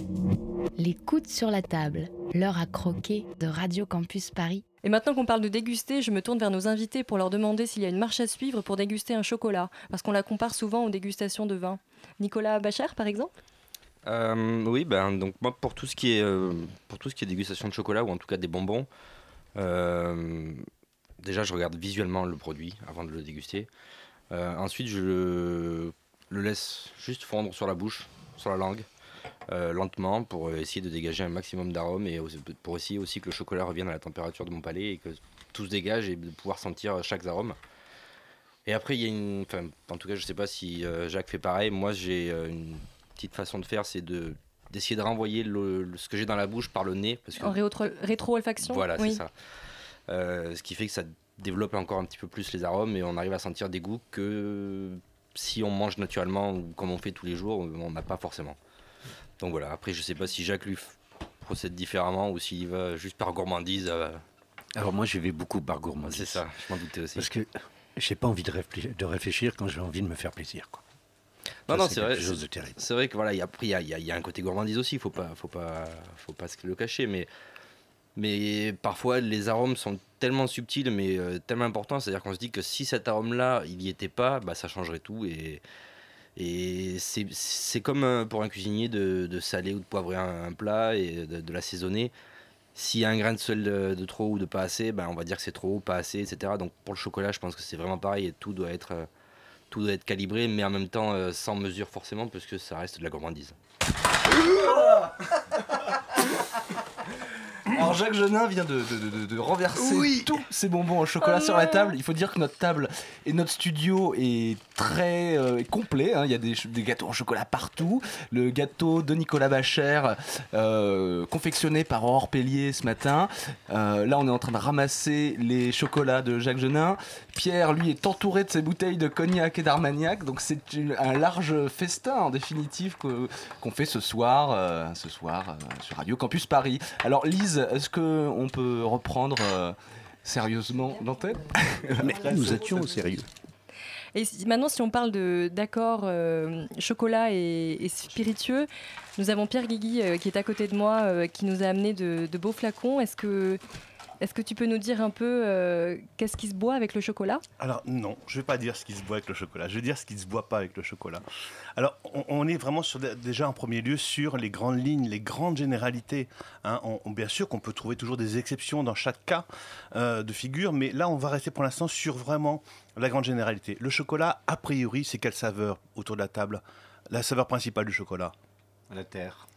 Les coudes sur la table, l'heure à croquer de Radio Campus Paris. Et maintenant qu'on parle de déguster, je me tourne vers nos invités pour leur demander s'il y a une marche à suivre pour déguster un chocolat, parce qu'on la compare souvent aux dégustations de vin. Nicolas Bachar, par exemple? Euh, oui, ben donc moi pour tout ce qui est euh, pour tout ce qui est dégustation de chocolat ou en tout cas des bonbons, euh, déjà je regarde visuellement le produit avant de le déguster. Euh, ensuite je le, le laisse juste fondre sur la bouche, sur la langue, euh, lentement pour essayer de dégager un maximum d'arômes et pour essayer aussi que le chocolat revienne à la température de mon palais et que tout se dégage et de pouvoir sentir chaque arôme. Et après, il y a une. Enfin, en tout cas, je sais pas si euh, Jacques fait pareil. Moi, j'ai une petite façon de faire, c'est de d'essayer de renvoyer le- le- ce que j'ai dans la bouche par le nez. Parce que, En rétro- rétro-olfaction Voilà, Oui. c'est ça. Euh, ce qui fait que ça développe encore un petit peu plus les arômes et on arrive à sentir des goûts que si on mange naturellement ou comme on fait tous les jours, on n'a pas forcément. Donc voilà, après, je sais pas si Jacques lui procède différemment ou s'il va juste par gourmandise. euh, Alors moi, je vais beaucoup par gourmandise. C'est ça, je m'en doutais aussi. Parce que j'ai pas envie de, réfléchir, de réfléchir quand j'ai envie de me faire plaisir. Quoi. Non, Ça, non, c'est vrai. c'est- vrai que voilà, il y y a un côté gourmandise aussi, faut pas, faut pas, faut pas se le cacher, mais, mais parfois les arômes sont tellement subtils, mais euh, tellement importants, c'est-à-dire qu'on se dit que si cet arôme-là, il n'y était pas, bah, ça changerait tout. Et, et c'est comme euh, pour un cuisinier de, de saler ou de poivrer un, plat et de, l'assaisonner. S'il y a un grain de sel de, de trop ou de pas assez, ben on va dire que c'est trop, pas assez, etc. Donc pour le chocolat, je pense que c'est vraiment pareil et tout doit être, euh, tout doit être calibré, mais en même temps euh, sans mesure forcément, parce que ça reste de la gourmandise. Alors Jacques Genin vient de, de- de- de renverser tous ses bonbons au chocolat Oh sur la table. Il faut dire que notre table et notre studio est très euh, complet. hein. Il y a des, gâteaux en chocolat partout. Le gâteau de Nicolas Bachère, euh, confectionné par Aurore Pellier ce matin. Euh, là, on est en train de ramasser les chocolats de Jacques Genin. Pierre, lui, est entouré de ses bouteilles de cognac et d'armagnac. Donc c'est un large festin en définitive qu'on fait ce soir, euh, ce soir euh, sur Radio Campus Paris. Alors Lise, est-ce que on peut reprendre euh, sérieusement l'antenne? Mais nous étions au sérieux. Et si- maintenant, si on parle de d'accords euh, chocolat et, et spiritueux, nous avons Pierre Guigui euh, qui est à côté de moi, euh, qui nous a amené de, de beaux flacons. Est-ce que Est-ce que tu peux nous dire un peu euh, qu'est-ce qui se boit avec le chocolat? Alors non, je ne vais pas dire ce qui se boit avec le chocolat, je vais dire ce qui ne se boit pas avec le chocolat. Alors on, on est vraiment sur, déjà en premier lieu sur les grandes lignes, les grandes généralités. hein. On- on- bien sûr qu'on peut trouver toujours des exceptions dans chaque cas euh, de figure, mais là on va rester pour l'instant sur vraiment la grande généralité. Le chocolat, a priori, c'est quelle saveur autour de la table? La saveur principale du chocolat? La terre.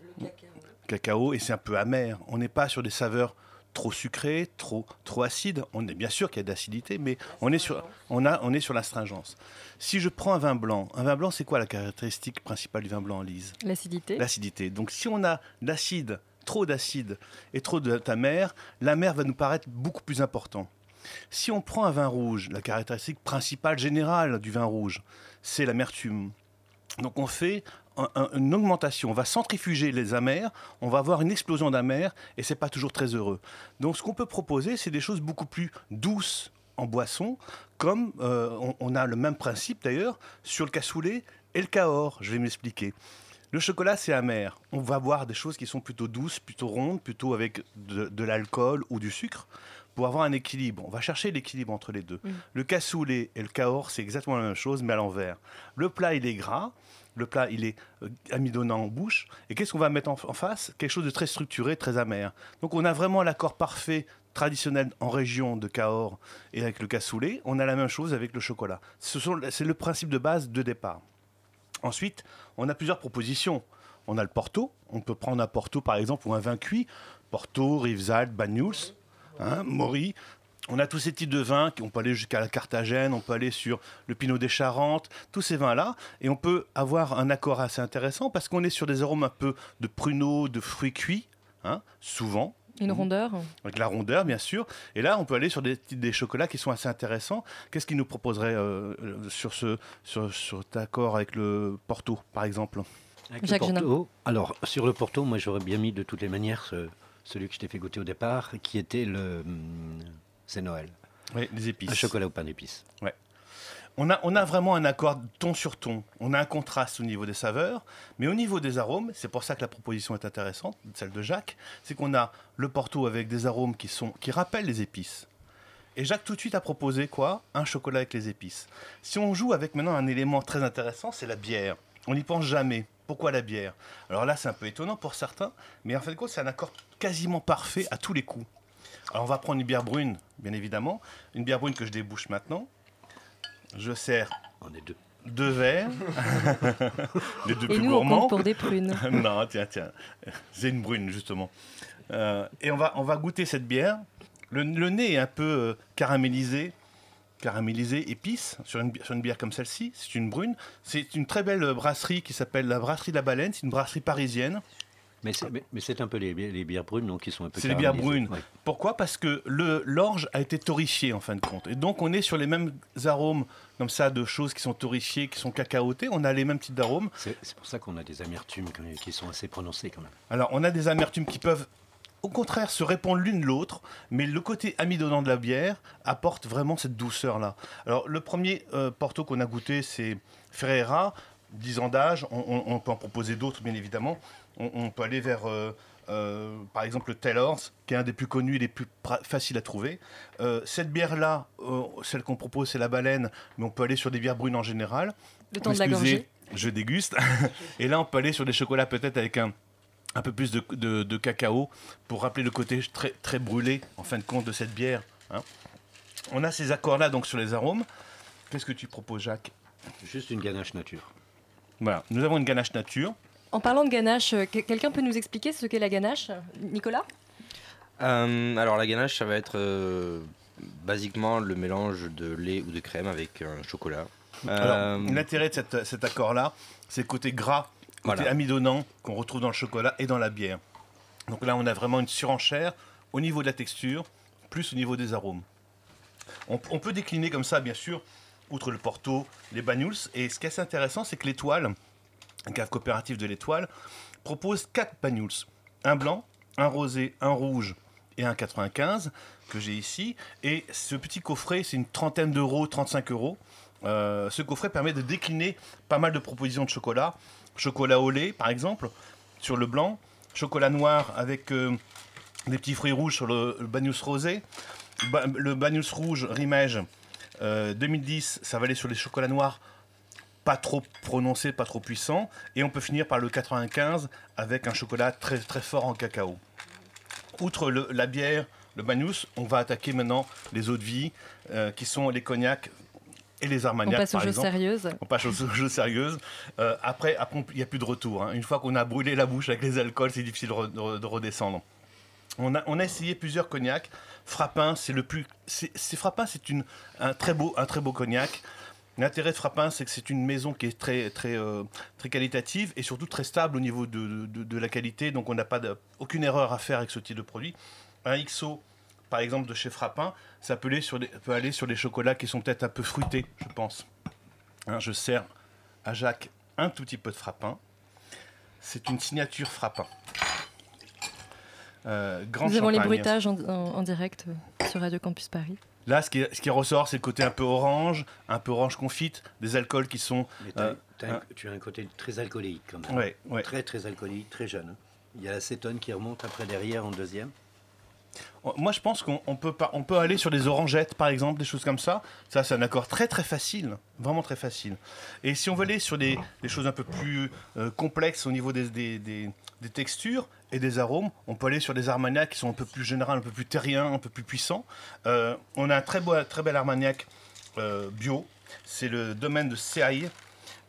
cacao et c'est un peu amer. On n'est pas sur des saveurs trop sucrées, trop, trop acides. On est bien sûr qu'il y a d'acidité, mais on est sur, on a, on est sur l'astringence. Si je prends un vin blanc, un vin blanc, c'est quoi la caractéristique principale du vin blanc, Lise? L'acidité. L'acidité. Donc si on a d'acide, trop d'acide et trop d'amer, l'amer va nous paraître beaucoup plus important. Si on prend un vin rouge, la caractéristique principale générale du vin rouge, c'est l'amertume. Donc on fait un- un- une augmentation, on va centrifuger les amers, on va avoir une explosion d'amers et c'est pas toujours très heureux. Donc ce qu'on peut proposer, c'est des choses beaucoup plus douces en boisson, comme euh, on, on a le même principe d'ailleurs sur le cassoulet et le cahors. Je vais m'expliquer. Le chocolat, c'est amer. On va boire des choses qui sont plutôt douces, plutôt rondes, plutôt avec de, de l'alcool ou du sucre, pour avoir un équilibre. On va chercher l'équilibre entre les deux. Mm. Le cassoulet et le cahors, c'est exactement la même chose, mais à l'envers. Le plat, il est gras. Le plat, il est euh, amidonnant en bouche. Et qu'est-ce qu'on va mettre en, face? Quelque chose de très structuré, très amer. Donc on a vraiment l'accord parfait traditionnel en région de Cahors et avec le cassoulet. On a la même chose avec le chocolat. C'est le principe de base de départ. Ensuite, on a plusieurs propositions. On a le Porto. On peut prendre un Porto, par exemple, ou un vin cuit. Porto, Rivesaltes, Banyuls, hein, Maury. On a tous ces types de vins. On peut aller jusqu'à la Carthagène, on peut aller sur le Pinot des Charentes, tous ces vins-là. Et on peut avoir un accord assez intéressant parce qu'on est sur des arômes un peu de pruneaux, de fruits cuits, hein, souvent. Une rondeur Avec la rondeur, bien sûr. Et là, on peut aller sur des, des chocolats qui sont assez intéressants. Qu'est-ce qu'il nous proposerait euh, euh, sur, ce, sur, sur cet accord avec le Porto, par exemple? Avec le Porto, alors, sur le Porto, moi j'aurais bien mis de toutes les manières ce- celui que je t'ai fait goûter au départ, qui était le. hum, C'est Noël. Oui, les épices. Un chocolat au pain d'épices. Ouais. On a, on a vraiment un accord ton sur ton. On a un contraste au niveau des saveurs, mais au niveau des arômes, c'est pour ça que la proposition est intéressante, celle de Jacques, c'est qu'on a le Porto avec des arômes qui, sont, qui rappellent les épices. Et Jacques tout de suite a proposé quoi? Un chocolat avec les épices. Si on joue avec maintenant un élément très intéressant, c'est la bière. On n'y pense jamais. Pourquoi la bière? Alors là, c'est un peu étonnant pour certains, mais en fin de compte, c'est un accord quasiment parfait à tous les coups. Alors on va prendre une bière brune, bien évidemment. Une bière brune que je débouche maintenant. Je sers On est deux. deux verres. les deux Et plus nous, on gourmands. compte pour des prunes. non, tiens, tiens. C'est une brune, justement. Euh, et on va, on va goûter cette bière. Le, le nez est un peu euh, caramélisé, caramélisé, épice, sur une, bi- sur une bière comme celle-ci. C'est une brune. C'est une très belle brasserie qui s'appelle la Brasserie de la Baleine. C'est une brasserie parisienne. Mais c'est, mais, mais c'est un peu les, bières- les bières brunes, donc qui sont un peu. C'est les bières brunes. Ouais. Pourquoi? Parce que le l'orge a été torréfié en fin de compte. Et donc on est sur les mêmes arômes comme ça de choses qui sont torréfiées, qui sont cacaotées. On a les mêmes types d'arômes. C'est, c'est pour ça qu'on a des amertumes qui sont assez prononcées quand même. Alors on a des amertumes qui peuvent au contraire se répondre l'une l'autre, mais le côté amidonnant de la bière apporte vraiment cette douceur-là. Alors le premier euh, Porto qu'on a goûté, c'est Ferreira, 10 ans d'âge, on, on- on peut en proposer d'autres bien évidemment. On, on peut aller vers, euh, euh, par exemple, le Taylor's, qui est un des plus connus et les plus faciles à trouver. Euh, cette bière-là, euh, celle qu'on propose, c'est la baleine, mais on peut aller sur des bières brunes en général. Le temps de la Excusez, gorgée. Je déguste. et là, on peut aller sur des chocolats peut-être avec un, un peu plus de, de- de cacao pour rappeler le côté très, très brûlé, en fin de compte, de cette bière. hein. On a ces accords-là donc sur les arômes. Qu'est-ce que tu proposes, Jacques? Juste une ganache nature. Voilà, nous avons une ganache nature. En parlant de ganache, euh, que- quelqu'un peut nous expliquer ce qu'est la ganache Nicolas? Euh, alors la ganache, ça va être euh, basiquement le mélange de lait ou de crème avec un chocolat. Alors, Euh, L'intérêt de cette- cet accord-là, c'est le côté gras, le côté Voilà. amidonnant qu'on retrouve dans le chocolat et dans la bière. Donc là, on a vraiment une surenchère au niveau de la texture, plus au niveau des arômes. On, on peut décliner comme ça, bien sûr, outre le Porto, les Banyuls. Et ce qui est assez intéressant, c'est que l'étoile, cave coopérative de l'étoile, propose quatre Banyuls. Un blanc, un rosé, un rouge et un 95 que j'ai ici. Et ce petit coffret, c'est une trentaine d'euros, 35 euros. Euh, ce coffret permet de décliner pas mal de propositions de chocolat. Chocolat au lait, par exemple, sur le blanc. Chocolat noir avec euh, des petits fruits rouges sur le, le rosé. Le Bagnous rouge Rimège euh, 2010, ça va aller sur les chocolats noirs pas trop prononcés, pas trop puissants. Et on peut finir par le 95 avec un chocolat très, très fort en cacao. Outre le- la bière, le Bagnous, on va attaquer maintenant les eaux de vie, euh, qui sont les cognacs et les armagnacs. On passe aux exemple. sérieuses. On passe aux choses sérieuses. Euh, après, il n'y a plus de retour. hein. Une fois qu'on a brûlé la bouche avec les alcools, c'est difficile de, re- de re- de redescendre. On a, on a essayé plusieurs cognacs. Frappin, c'est le plus. C'est Frappin, c'est une- un très beau, un très beau cognac. L'intérêt de Frappin, c'est que c'est une maison qui est très, très, euh, très qualitative et surtout très stable au niveau de, de- de la qualité. Donc, on n'a pas de- aucune erreur à faire avec ce type de produit. Un XO, par exemple, de chez Frappin, ça peut aller sur des, peut aller sur des chocolats qui sont peut-être un peu fruités, je pense. Hein, je sers à Jacques un tout petit peu de Frappin. C'est une signature Frappin. Euh, grand Nous avons les bruitages en, en- en direct sur Radio Campus Paris. Là, ce qui, ce qui ressort, c'est le côté un peu orange, un peu orange confite, des alcools qui sont. Mais euh, un- hein, tu as un côté très alcoolique quand même. Ouais, ouais. Très très alcoolique, très jeune. hein. Il y a l'acétone qui remonte après derrière en deuxième. Moi, je pense qu'on on peut, aller sur des orangettes, par exemple, des choses comme ça. Ça, c'est un accord très très facile, vraiment très facile. Et si on veut aller sur des, choses un peu plus euh, complexes au niveau des, textures et des arômes, on peut aller sur des armagnacs qui sont un peu plus généraux, un peu plus terriens, un peu plus puissants. Euh, on a un très, beau, très bel armagnac euh, bio. C'est le domaine de CAI.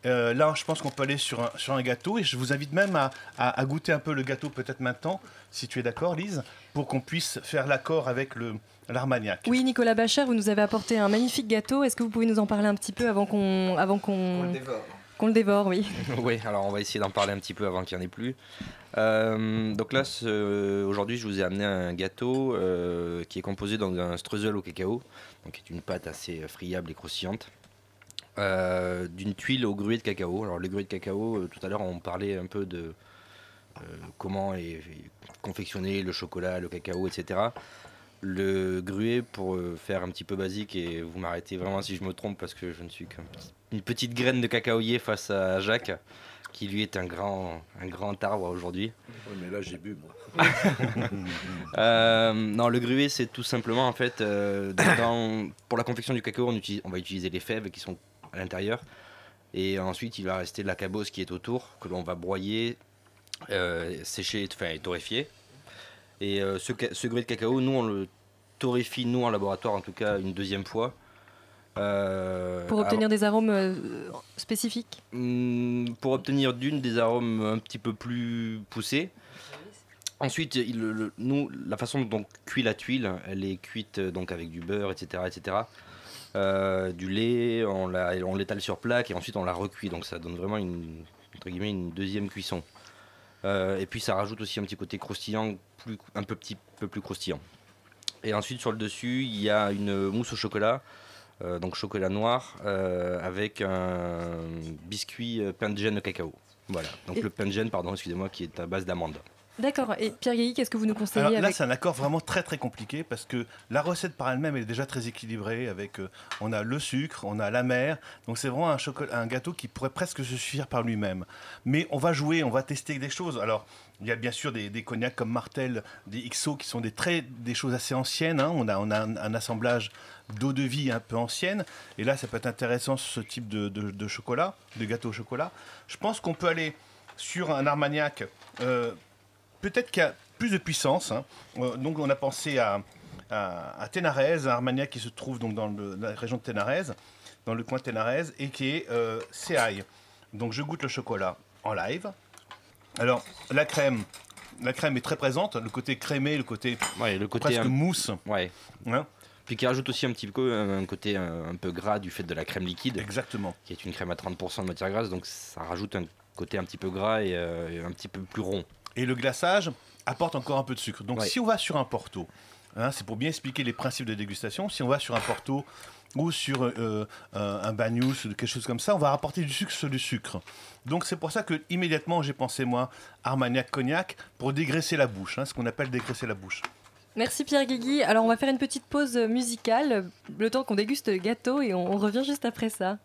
Euh, là, je pense qu'on peut aller sur un, sur un gâteau et je vous invite même à, à- à goûter un peu le gâteau peut-être maintenant, si tu es d'accord, Lise, pour qu'on puisse faire l'accord avec le l'armagnac. Oui, Nicolas Bacher, vous nous avez apporté un magnifique gâteau. Est-ce que vous pouvez nous en parler un petit peu avant qu'on avant qu'on qu'on le dévore, oui. oui, alors on va essayer d'en parler un petit peu avant qu'il n'y en ait plus. Euh, donc là, aujourd'hui, je vous ai amené un gâteau euh, qui est composé d'un streusel au cacao, donc qui est une pâte assez friable et croustillante, euh, d'une tuile au gruet de cacao. Alors le gruet de cacao, euh, tout à l'heure, on parlait un peu de euh, comment est est confectionné le chocolat, le cacao, etc. Le gruet, pour faire un petit peu basique, et vous m'arrêtez vraiment si je me trompe parce que je ne suis qu'une petite graine de cacaoyer face à Jacques, qui lui est un grand, un grand arbre aujourd'hui. mais là j'ai bu moi. Non, le gruet, c'est tout simplement en fait, dans- pour la confection du cacao, on, utilise- on va utiliser les fèves qui sont à l'intérieur. Et ensuite, il va rester la cabosse qui est autour, que l'on va broyer, euh, sécher, enfin et torréfier. Et euh, ce, ce de cacao, nous, on le torréfie, nous, en laboratoire, en tout cas, une deuxième fois. Euh, Pour obtenir des arômes euh, spécifiques? Hmm, pour obtenir d'une des arômes un petit peu plus poussés. Ensuite, il- le- le- nous, la façon dont cuit la tuile, elle est cuite donc avec du beurre, etc., etc. Euh, du lait, on la- on l'étale sur plaque et ensuite on la recuit. Donc ça donne vraiment une, entre guillemets, une deuxième cuisson. Euh, et puis ça rajoute aussi un petit côté croustillant, plus, un peu, petit peu plus croustillant. Et ensuite sur le dessus, il y a une mousse au chocolat, euh, donc chocolat noir, euh, avec un biscuit pain de gêne de cacao. Voilà, donc Et- le pain de gêne, pardon, excusez-moi, qui est à base d'amande. D'accord. Et Pierre Guilly, qu'est-ce que vous nous conseillez Alors là, avec c'est un accord vraiment très très compliqué parce que la recette par elle-même elle est déjà très équilibrée. Avec, euh, on a le sucre, on a la mer, donc c'est vraiment un, chocolat, un gâteau qui pourrait presque se suffire par lui-même. Mais on va jouer, on va tester des choses. Alors, il y a bien sûr des, des cognacs comme Martel, des XO qui sont des, très, des choses assez anciennes. hein. On a, on a un, un assemblage d'eau de vie un peu ancienne. Et là, ça peut être intéressant ce type de, de- de chocolat, de gâteau au chocolat. Je pense qu'on peut aller sur un armagnac. euh, peut-être qu'il y a plus de puissance. hein. Euh, donc on a pensé à, à, à Ténarèze, un Armagnac qui se trouve donc dans le- la région de Ténarèze, dans le coin de Ténarèze, et qui est euh, Séaille. Donc je goûte le chocolat en live. Alors la crème, la crème est très présente, le côté crémé, le côté, Ouais, le côté presque un- mousse. Ouais. Hein Puis qui rajoute aussi un petit peu un, un côté un, un peu gras du fait de la crème liquide. Exactement. Qui est une crème à 30% de matière grasse, donc ça rajoute un côté un petit peu gras et, euh, et un petit peu plus rond. Et le glaçage apporte encore un peu de sucre. Donc Ouais. si on va sur un Porto, hein, c'est pour bien expliquer les principes de dégustation, si on va sur un Porto ou sur euh, un, un Bagnous ou quelque chose comme ça, on va rapporter du sucre sur du sucre. Donc c'est pour ça que immédiatement j'ai pensé moi Armagnac cognac pour dégraisser la bouche, hein, ce qu'on appelle dégraisser la bouche. Merci Pierre Guigui. Alors on va faire une petite pause musicale, le temps qu'on déguste le gâteau et on, on revient juste après ça.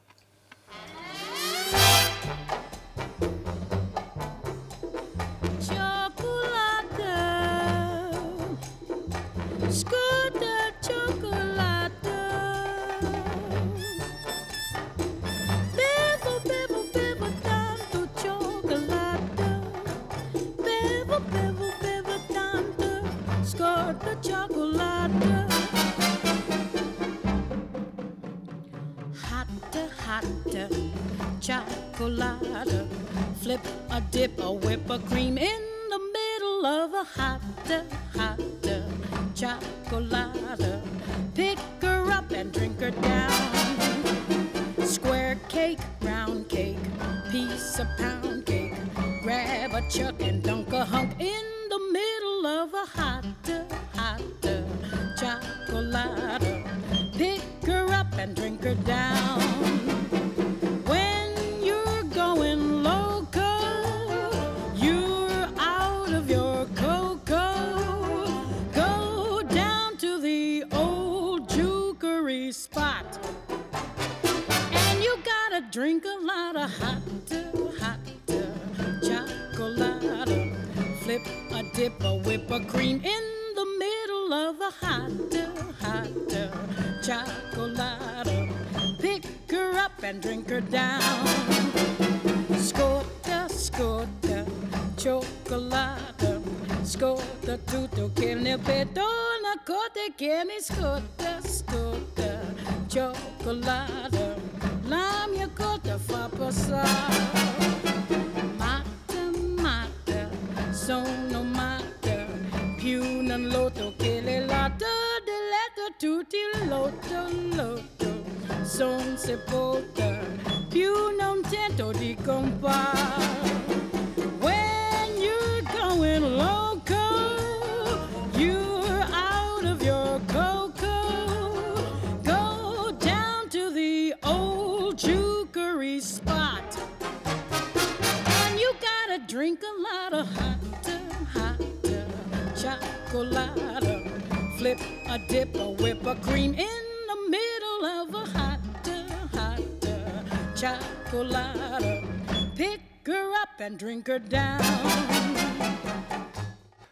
And drink her down.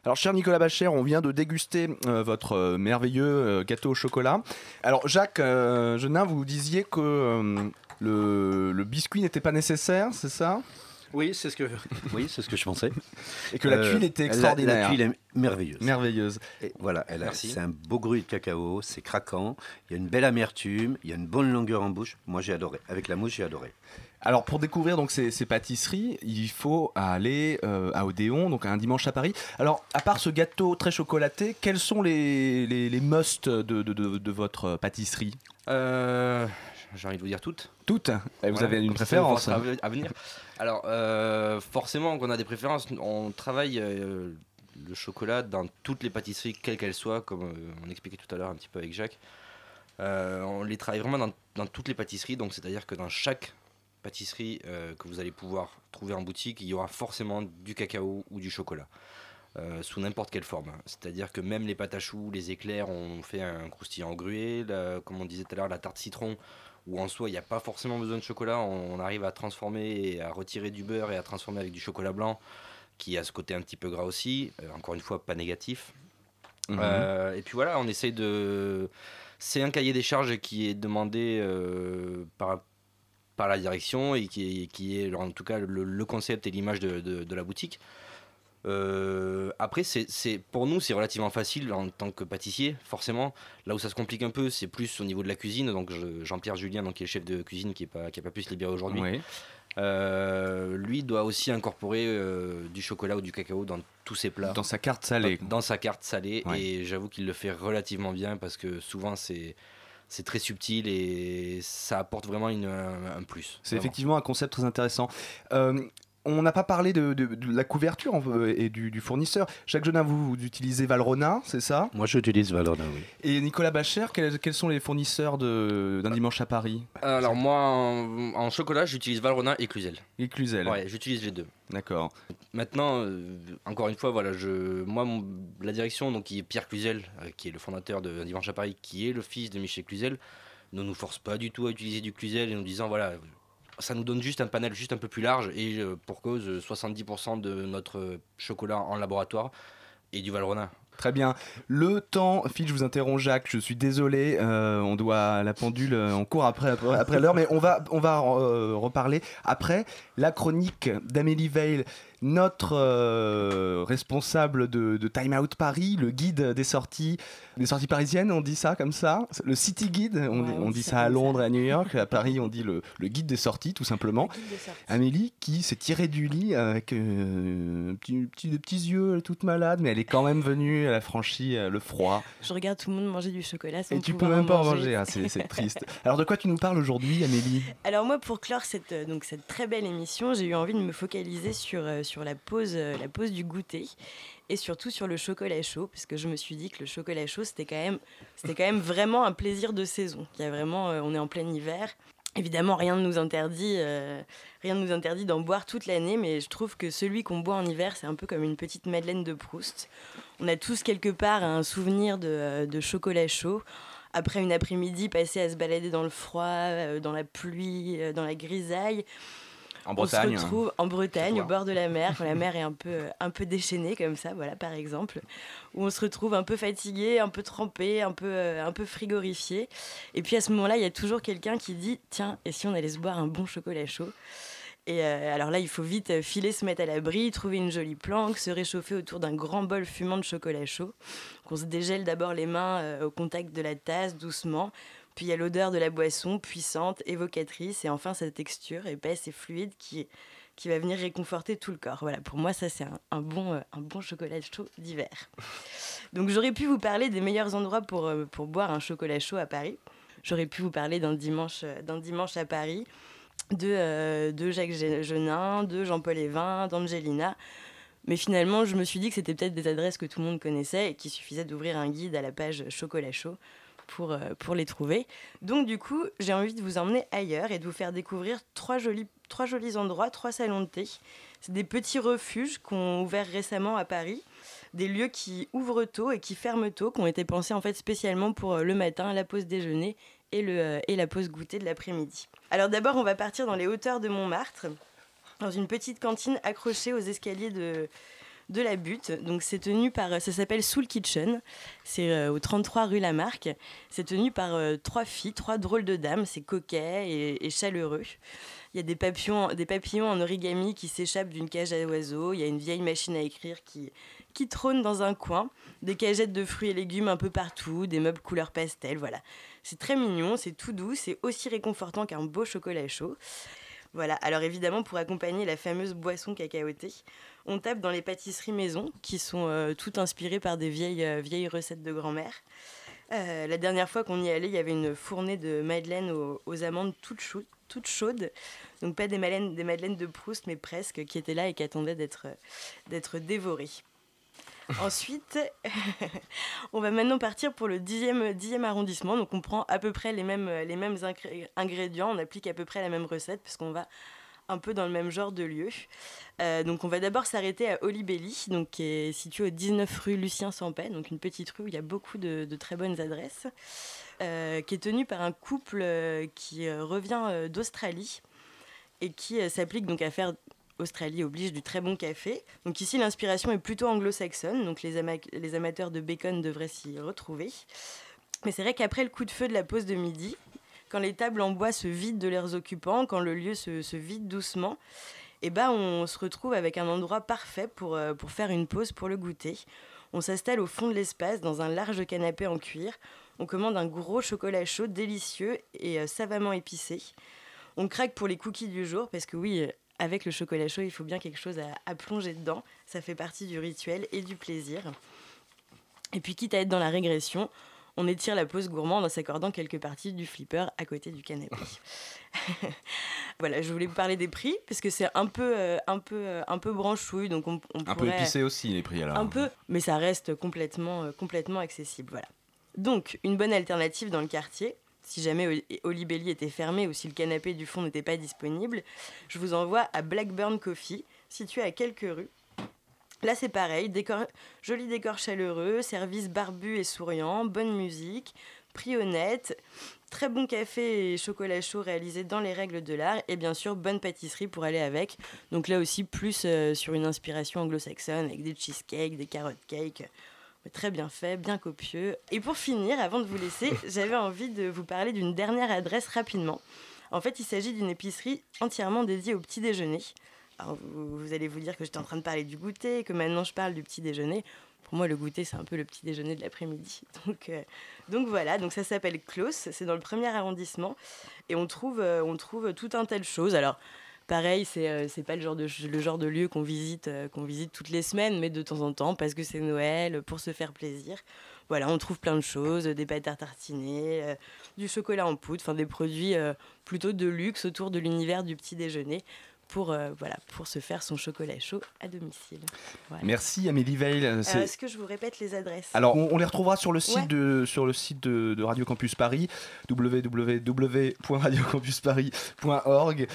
Alors, cher Nicolas Bacher, on vient de déguster euh, votre euh, merveilleux euh, gâteau au chocolat. Alors, Jacques euh, Genin, vous disiez que euh, le, le biscuit n'était pas nécessaire, c'est ça? Oui, c'est ce que, oui, c'est ce que je pensais. Et que la Euh, tuile était la- extraordinaire. La, tuile est merveilleuse. Merveilleuse. Et voilà, elle a- Merci. c'est un beau gruau de cacao, c'est craquant, il y a une belle amertume, il y a une bonne longueur en bouche. Moi, j'ai adoré. Avec la mousse, j'ai adoré. Alors pour découvrir donc ces, ces pâtisseries, il faut aller euh, à Odéon, donc un dimanche à Paris. Alors à part ce gâteau très chocolaté, quels sont les, les, les musts de, de, de- de votre pâtisserie? Euh, J'ai envie de vous dire toutes. Toutes? Et Vous avez une préférence va à venir. Alors, euh, forcément qu'on a des préférences. On travaille le chocolat dans toutes les pâtisseries, quelles qu'elles soient, comme on expliquait tout à l'heure un petit peu avec Jacques. On les travaille vraiment dans, dans toutes les pâtisseries, donc c'est-à-dire que dans chaque pâtisserie euh, que vous allez pouvoir trouver en boutique, il y aura forcément du cacao ou du chocolat. euh, sous n'importe quelle forme. C'est-à-dire que même les pâtes à choux, les éclairs, on fait un croustillant grué, la- comme on disait tout à l'heure, la tarte citron, où en soi il n'y a pas forcément besoin de chocolat, on, on arrive à transformer et à retirer du beurre et à transformer avec du chocolat blanc, qui a ce côté un petit peu gras aussi, euh, encore une fois pas négatif. Mhm. Euh, et puis voilà, on essaye de... C'est un cahier des charges qui est demandé euh, par, par la direction et qui est, qui est en tout cas le, le concept et l'image de, de- de la boutique. Euh, après, c'est, pour nous, c'est relativement facile en tant que pâtissier, forcément. Là où ça se complique un peu, c'est plus au niveau de la cuisine. Donc, je- Jean-Pierre Julien, donc, qui est le chef de cuisine, qui n'a pas, qui a pas pu se libérer aujourd'hui, Oui. euh, lui doit aussi incorporer euh, du chocolat ou du cacao dans tous ses plats. Dans sa carte salée. Dans, dans sa carte salée. Ouais. Et j'avoue qu'il le fait relativement bien parce que souvent, c'est. C'est très subtil et ça apporte vraiment une, un, un plus. C'est effectivement un concept très intéressant. Euh, on n'a pas parlé de, de- de la couverture et du, du fournisseur. Jacques Genin, vous, vous utilisez Valrhona, c'est ça? Moi, j'utilise Valrhona, oui. Et Nicolas Bacher, quels, quels sont les fournisseurs de- d'un dimanche à Paris? Alors moi, en, en chocolat, j'utilise Valrhona et Cluzel. Et Cluzel. Ouais, j'utilise les deux. D'accord. Maintenant, euh, encore une fois, voilà, je, moi, mon- la direction, donc qui est Pierre Cluzel, euh, qui est le fondateur de Dimanche à Paris, qui est le fils de Michel Cluzel, ne nous force pas du tout à utiliser du Cluzel et nous disant voilà, ça nous donne juste un panel juste un peu plus large et euh, pour cause euh, 70% de notre chocolat en laboratoire et du Valrhona. Très bien. Le temps, Phil, je vous interromps, Jacques. Je suis désolé. euh, on doit la pendule, euh, on court après après, l'heure, mais on va on va euh, reparler après la chronique d'Amélie Veil notre euh, responsable de, de Time Out Paris, le guide des sorties, des sorties parisiennes, on dit ça comme ça, le City Guide, on, Ouais, on on dit ça à Londres et à New York, à Paris on dit le, le guide des sorties tout simplement. Amélie qui s'est tirée du lit avec euh, un petit- petit- des petits yeux, toute malade, mais elle est quand même venue, elle a franchi euh, le froid. Je regarde tout le monde manger du chocolat sans Et tu peux même pas en manger. manger, hein, c'est triste. Alors de quoi tu nous parles aujourd'hui, Amélie? Alors moi, pour clore cette, euh, donc cette très belle émission, j'ai eu envie de me focaliser sur, sur la, pause, euh, la pause du goûter et surtout sur le chocolat chaud, parce que je me suis dit que le chocolat chaud, c'était quand même, c'était quand même vraiment un plaisir de saison. Il y a vraiment, euh, on est en plein hiver. Évidemment, rien ne nous interdit, euh, rien ne nous interdit d'en boire toute l'année, mais je trouve que celui qu'on boit en hiver, c'est un peu comme une petite Madeleine de Proust. On a tous quelque part un souvenir de, de chocolat chaud. Après une après-midi passée à se balader dans le froid, dans la pluie, dans la grisaille. En On Bretagne, se hein. retrouve en Bretagne, Chez au bord de la mer, quand la mer est un peu, un peu déchaînée comme ça, voilà, par exemple, où on se retrouve un peu fatigué, un peu trempé, un peu, euh, un peu frigorifié. Et puis à ce moment-là, il y a toujours quelqu'un qui dit Tiens, et si on allait se boire un bon chocolat chaud? Et euh, alors là, il faut vite euh, filer, se mettre à l'abri, trouver une jolie planque, se réchauffer autour d'un grand bol fumant de chocolat chaud. Donc on se dégèle d'abord les mains euh, au contact de la tasse, doucement. Puis il y a l'odeur de la boisson, puissante, évocatrice, et enfin sa texture épaisse et fluide qui, va venir réconforter tout le corps. Voilà, pour moi, ça c'est un, bon, euh, un bon chocolat chaud d'hiver. Donc j'aurais pu vous parler des meilleurs endroits pour, euh, pour boire un chocolat chaud à Paris. J'aurais pu vous parler d'un dimanche, euh, d'un dimanche à Paris, de, de Jacques Genin, de Jean-Paul Evin, d'Angelina. Mais finalement, je me suis dit que c'était peut-être des adresses que tout le monde connaissait et qu'il suffisait d'ouvrir un guide à la page chocolat chaud pour, euh, pour les trouver. Donc du coup, j'ai envie de vous emmener ailleurs et de vous faire découvrir trois jolis, trois endroits, trois salons de thé. C'est des petits refuges qu'on ouvert récemment à Paris, des lieux qui ouvrent tôt et qui ferment tôt, qui ont été pensés en fait spécialement pour euh, le matin, la pause déjeuner et, le, euh, et la pause goûter de l'après-midi. Alors d'abord, on va partir dans les hauteurs de Montmartre, dans une petite cantine accrochée aux escaliers de, de la butte. Donc c'est tenu par, ça s'appelle Soul Kitchen. C'est euh, au 33 rue Lamarck. C'est tenu par euh, trois filles, trois drôles de dames. C'est coquet et, chaleureux. Il y a des papillons, des papillons en origami qui s'échappent d'une cage à oiseaux. Il y a une vieille machine à écrire qui, qui trône dans un coin. Des cagettes de fruits et légumes un peu partout. Des meubles couleur pastel. Voilà. C'est très mignon, c'est tout doux. C'est aussi réconfortant qu'un beau chocolat chaud. Voilà, alors évidemment, pour accompagner la fameuse boisson cacaotée, on tape dans les pâtisseries maison, qui sont euh, toutes inspirées par des vieilles, euh, vieilles recettes de grand-mère. Euh, la dernière fois qu'on y allait, il y avait une fournée de madeleines aux, amandes toutes, chaudes, toutes chaudes. Donc pas des madeleines, des madeleines de Proust, mais presque, qui étaient là et qui attendaient d'être dévorées. Ensuite, on va maintenant partir pour le 10e, 10e arrondissement. Donc on prend à peu près les mêmes, ingrédients, on applique à peu près la même recette, puisqu'on va un peu dans le même genre de lieu. Euh, donc on va d'abord s'arrêter à Olibelli, donc qui est situé au 19 rue Lucien Sampay, donc une petite rue où il y a beaucoup de, très bonnes adresses, euh, qui est tenue par un couple euh, qui revient d'Australie et qui s'applique donc à faire Australie oblige du très bon café. Donc ici l'inspiration est plutôt anglo-saxonne, donc les, ama- les amateurs de bacon devraient s'y retrouver. Mais c'est vrai qu'après le coup de feu de la pause de midi, quand les tables en bois se vident de leurs occupants, quand le lieu se, vide doucement, eh ben on se retrouve avec un endroit parfait pour, euh, pour faire une pause pour le goûter. On s'installe au fond de l'espace dans un large canapé en cuir. On commande un gros chocolat chaud délicieux et euh, savamment épicé. On craque pour les cookies du jour parce que oui, avec le chocolat chaud, il faut bien quelque chose à, à plonger dedans. Ça fait partie du rituel et du plaisir. Et puis quitte à être dans la régression, on étire la pause gourmande en s'accordant quelques parties du flipper à côté du canapé. voilà, je voulais vous parler des prix parce que c'est un peu, euh, un peu, euh, un peu branchouille, donc on, on Un peu épicé aussi les prix alors. un peu, mais ça reste complètement, euh, complètement accessible. Voilà. Donc, une bonne alternative dans le quartier. Si jamais Oli- Olibelli était fermé ou si le canapé du fond n'était pas disponible, je vous envoie à Blackburn Coffee, situé à quelques rues. Là, c'est pareil, joli décor chaleureux, service barbu et souriant, bonne musique, prix honnête, très bon café et chocolat chaud réalisé dans les règles de l'art, et bien sûr, bonne pâtisserie pour aller avec. Donc là aussi, plus euh, sur une inspiration anglo-saxonne, avec des cheesecakes, des carrot cakes, très bien fait, bien copieux. Et pour finir, avant de vous laisser, j'avais envie de vous parler d'une dernière adresse rapidement. En fait, il s'agit d'une épicerie entièrement dédiée au petit déjeuner. alors, vous, vous allez vous dire que j'étais en train de parler du goûter, que maintenant je parle du petit déjeuner. Pour moi, le goûter, c'est un peu le petit déjeuner de l'après-midi. Donc, euh, donc voilà, donc ça s'appelle Klaus, c'est dans le premier arrondissement. Et on trouve, euh, on trouve tout un tas de choses. Alors, pareil, c'est euh, c'est pas le genre de, lieu qu'on visite, euh, qu'on visite toutes les semaines, mais de temps en temps, parce que c'est Noël, pour se faire plaisir. Voilà, on trouve plein de choses, des pâtes à tartiner, euh, du chocolat en poudre, enfin des produits plutôt de luxe autour de l'univers du petit déjeuner pour, euh, voilà, pour se faire son chocolat chaud à domicile. Voilà. Merci Amélie Veil. C'est- Est-ce que je vous répète les adresses? Alors, on, on les retrouvera sur le site, Ouais. de, sur le site de, de Radio Campus Paris, www.radiocampusparis.org,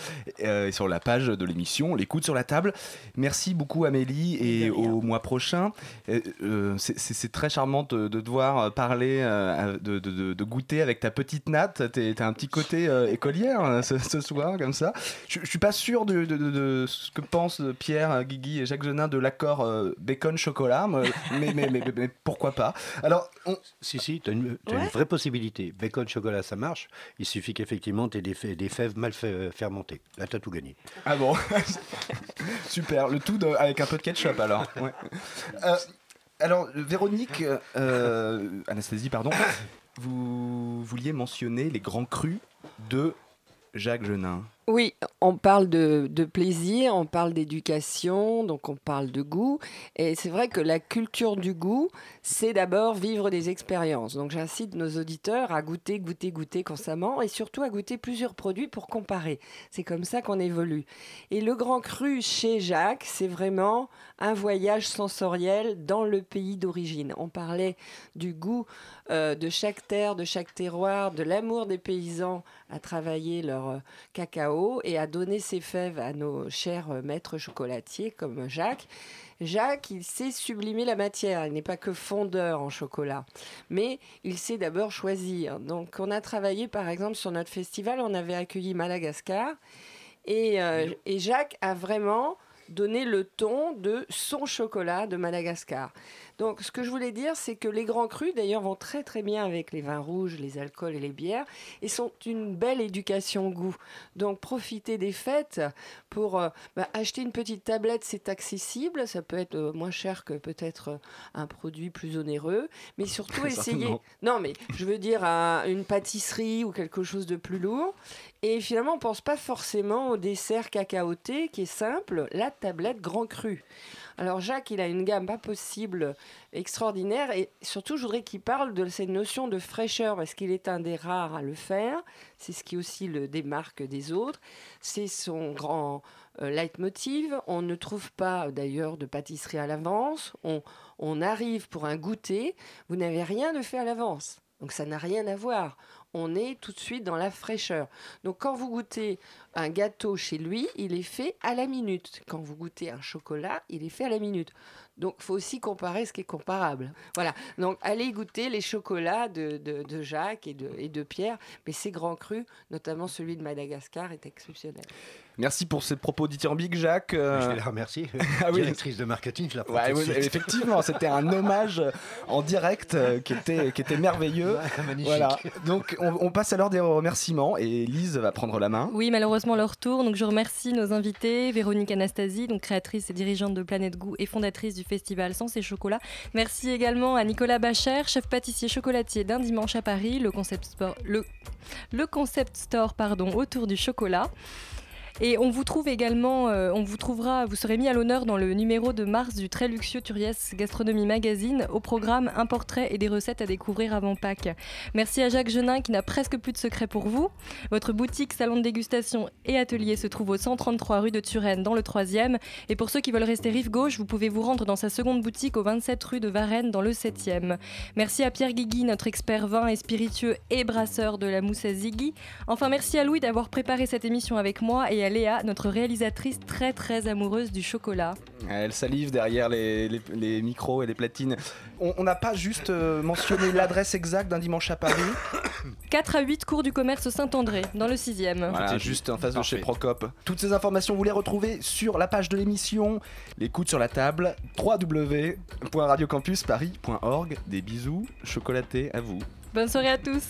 euh, et sur la page de l'émission, l'écoute sur la table. Merci beaucoup Amélie, et au mois prochain. Euh, euh, c'est- très charmant de, de te voir parler, euh, de, de- de- de goûter avec ta petite natte. T'as un petit côté euh, écolière ce, ce soir, comme ça. Je, je suis pas sûr de, de- de- de ce que pensent Pierre, Guigui et Jacques Genin de l'accord euh, bacon-chocolat, mais, mais, mais- mais- mais pourquoi pas? Alors, Si, si, tu as, une, t'as une Ouais. vraie possibilité. Bacon, chocolat, ça marche. Il suffit qu'effectivement, tu aies des, fè- des fèves mal fermentées. Là, tu as tout gagné. Ah bon? Super, le tout de- avec un peu de ketchup alors. Ouais. Euh, alors, Véronique, euh, Anastasie, pardon, vous vouliez mentionner les grands crus de Jacques Genin. Oui, on parle de, plaisir, on parle d'éducation, donc on parle de goût. Et c'est vrai que la culture du goût, c'est d'abord vivre des expériences. Donc j'incite nos auditeurs à goûter, goûter, goûter constamment et surtout à goûter plusieurs produits pour comparer. C'est comme ça qu'on évolue. Et le grand cru chez Jacques, c'est vraiment un voyage sensoriel dans le pays d'origine. On parlait du goût euh, de chaque terre, de chaque terroir, de l'amour des paysans à travailler leur euh, cacao et à donner ses fèves à nos chers euh, maîtres chocolatiers comme Jacques. Jacques, il sait sublimer la matière. Il n'est pas que fondeur en chocolat, mais il sait d'abord choisir. Donc, on a travaillé, par exemple, sur notre festival, on avait accueilli Madagascar, et, et Jacques a vraiment donné le ton de son chocolat de Madagascar. Donc, ce que je voulais dire, c'est que les grands crus, d'ailleurs, vont très très bien avec les vins rouges, les alcools et les bières, et sont une belle éducation goût. Donc, profitez des fêtes pour euh, bah, acheter une petite tablette, c'est accessible, ça peut être euh, moins cher que peut-être euh, un produit plus onéreux, mais surtout essayer. Certainement. Non, mais je veux dire un- une pâtisserie ou quelque chose de plus lourd. Et finalement, on pense pas forcément au dessert cacaoté qui est simple, la tablette grand cru. Alors Jacques, il a une gamme pas possible extraordinaire et surtout, je voudrais qu'il parle de cette notion de fraîcheur parce qu'il est un des rares à le faire. C'est ce qui aussi le démarque des autres. C'est son grand euh, leitmotiv. On ne trouve pas d'ailleurs de pâtisserie à l'avance. On arrive pour un goûter. Vous n'avez rien de fait à l'avance. Donc ça n'a rien à voir. On est tout de suite dans la fraîcheur. Donc quand vous goûtez un gâteau chez lui, il est fait à la minute. Quand vous goûtez un chocolat, il est fait à la minute. Donc il faut aussi comparer ce qui est comparable. Voilà. Donc allez goûter les chocolats de, de- de Jacques et de, et de Pierre. Mais ces grands crus, notamment celui de Madagascar, est exceptionnel. Merci pour ces propos dithyrambiques, Jacques. Euh, Je vais la remercier. Ah oui. Directrice de marketing, je la prends Ouais, tout de vous- suite. effectivement, c'était un hommage en direct euh, qui, était, qui était merveilleux. magnifique. Voilà. Donc, on, on passe alors des remerciements et Lise va prendre la main. Oui, malheureusement, leur tour. Donc, je remercie nos invités, Véronique Anastasie, donc créatrice et dirigeante de Planète Goût et fondatrice du festival Sans et Chocolat. Merci également à Nicolas Bacher, chef pâtissier chocolatier d'un dimanche à Paris, le concept, store autour du chocolat. Et on vous trouve également, euh, on vous trouvera, vous serez mis à l'honneur dans le numéro de mars du très luxueux Turiès Gastronomie Magazine au programme Un portrait et des recettes à découvrir avant Pâques. Merci à Jacques Genin qui n'a presque plus de secrets pour vous. Votre boutique, salon de dégustation et atelier se trouve au 133 rue de Turenne dans le 3e. Et pour ceux qui veulent rester rive gauche, vous pouvez vous rendre dans sa seconde boutique au 27 rue de Varennes dans le 7e. Merci à Pierre Guigui, notre expert vin et spiritueux et brasseur de la mousse à. Enfin, merci à Louis d'avoir préparé cette émission avec moi et à Léa, notre réalisatrice très très amoureuse du chocolat. Elle salive derrière les, les- les micros et les platines. On n'a pas juste euh, mentionné l'adresse exacte d'un dimanche à Paris. 4 à 8 cours du commerce Saint-André, dans le 6e. Voilà, juste en face de chez Procope. Toutes ces informations, vous les retrouvez sur la page de l'émission. Les coudes sur la table, www.radiocampusparis.org. Des bisous chocolatés à vous. Bonne soirée à tous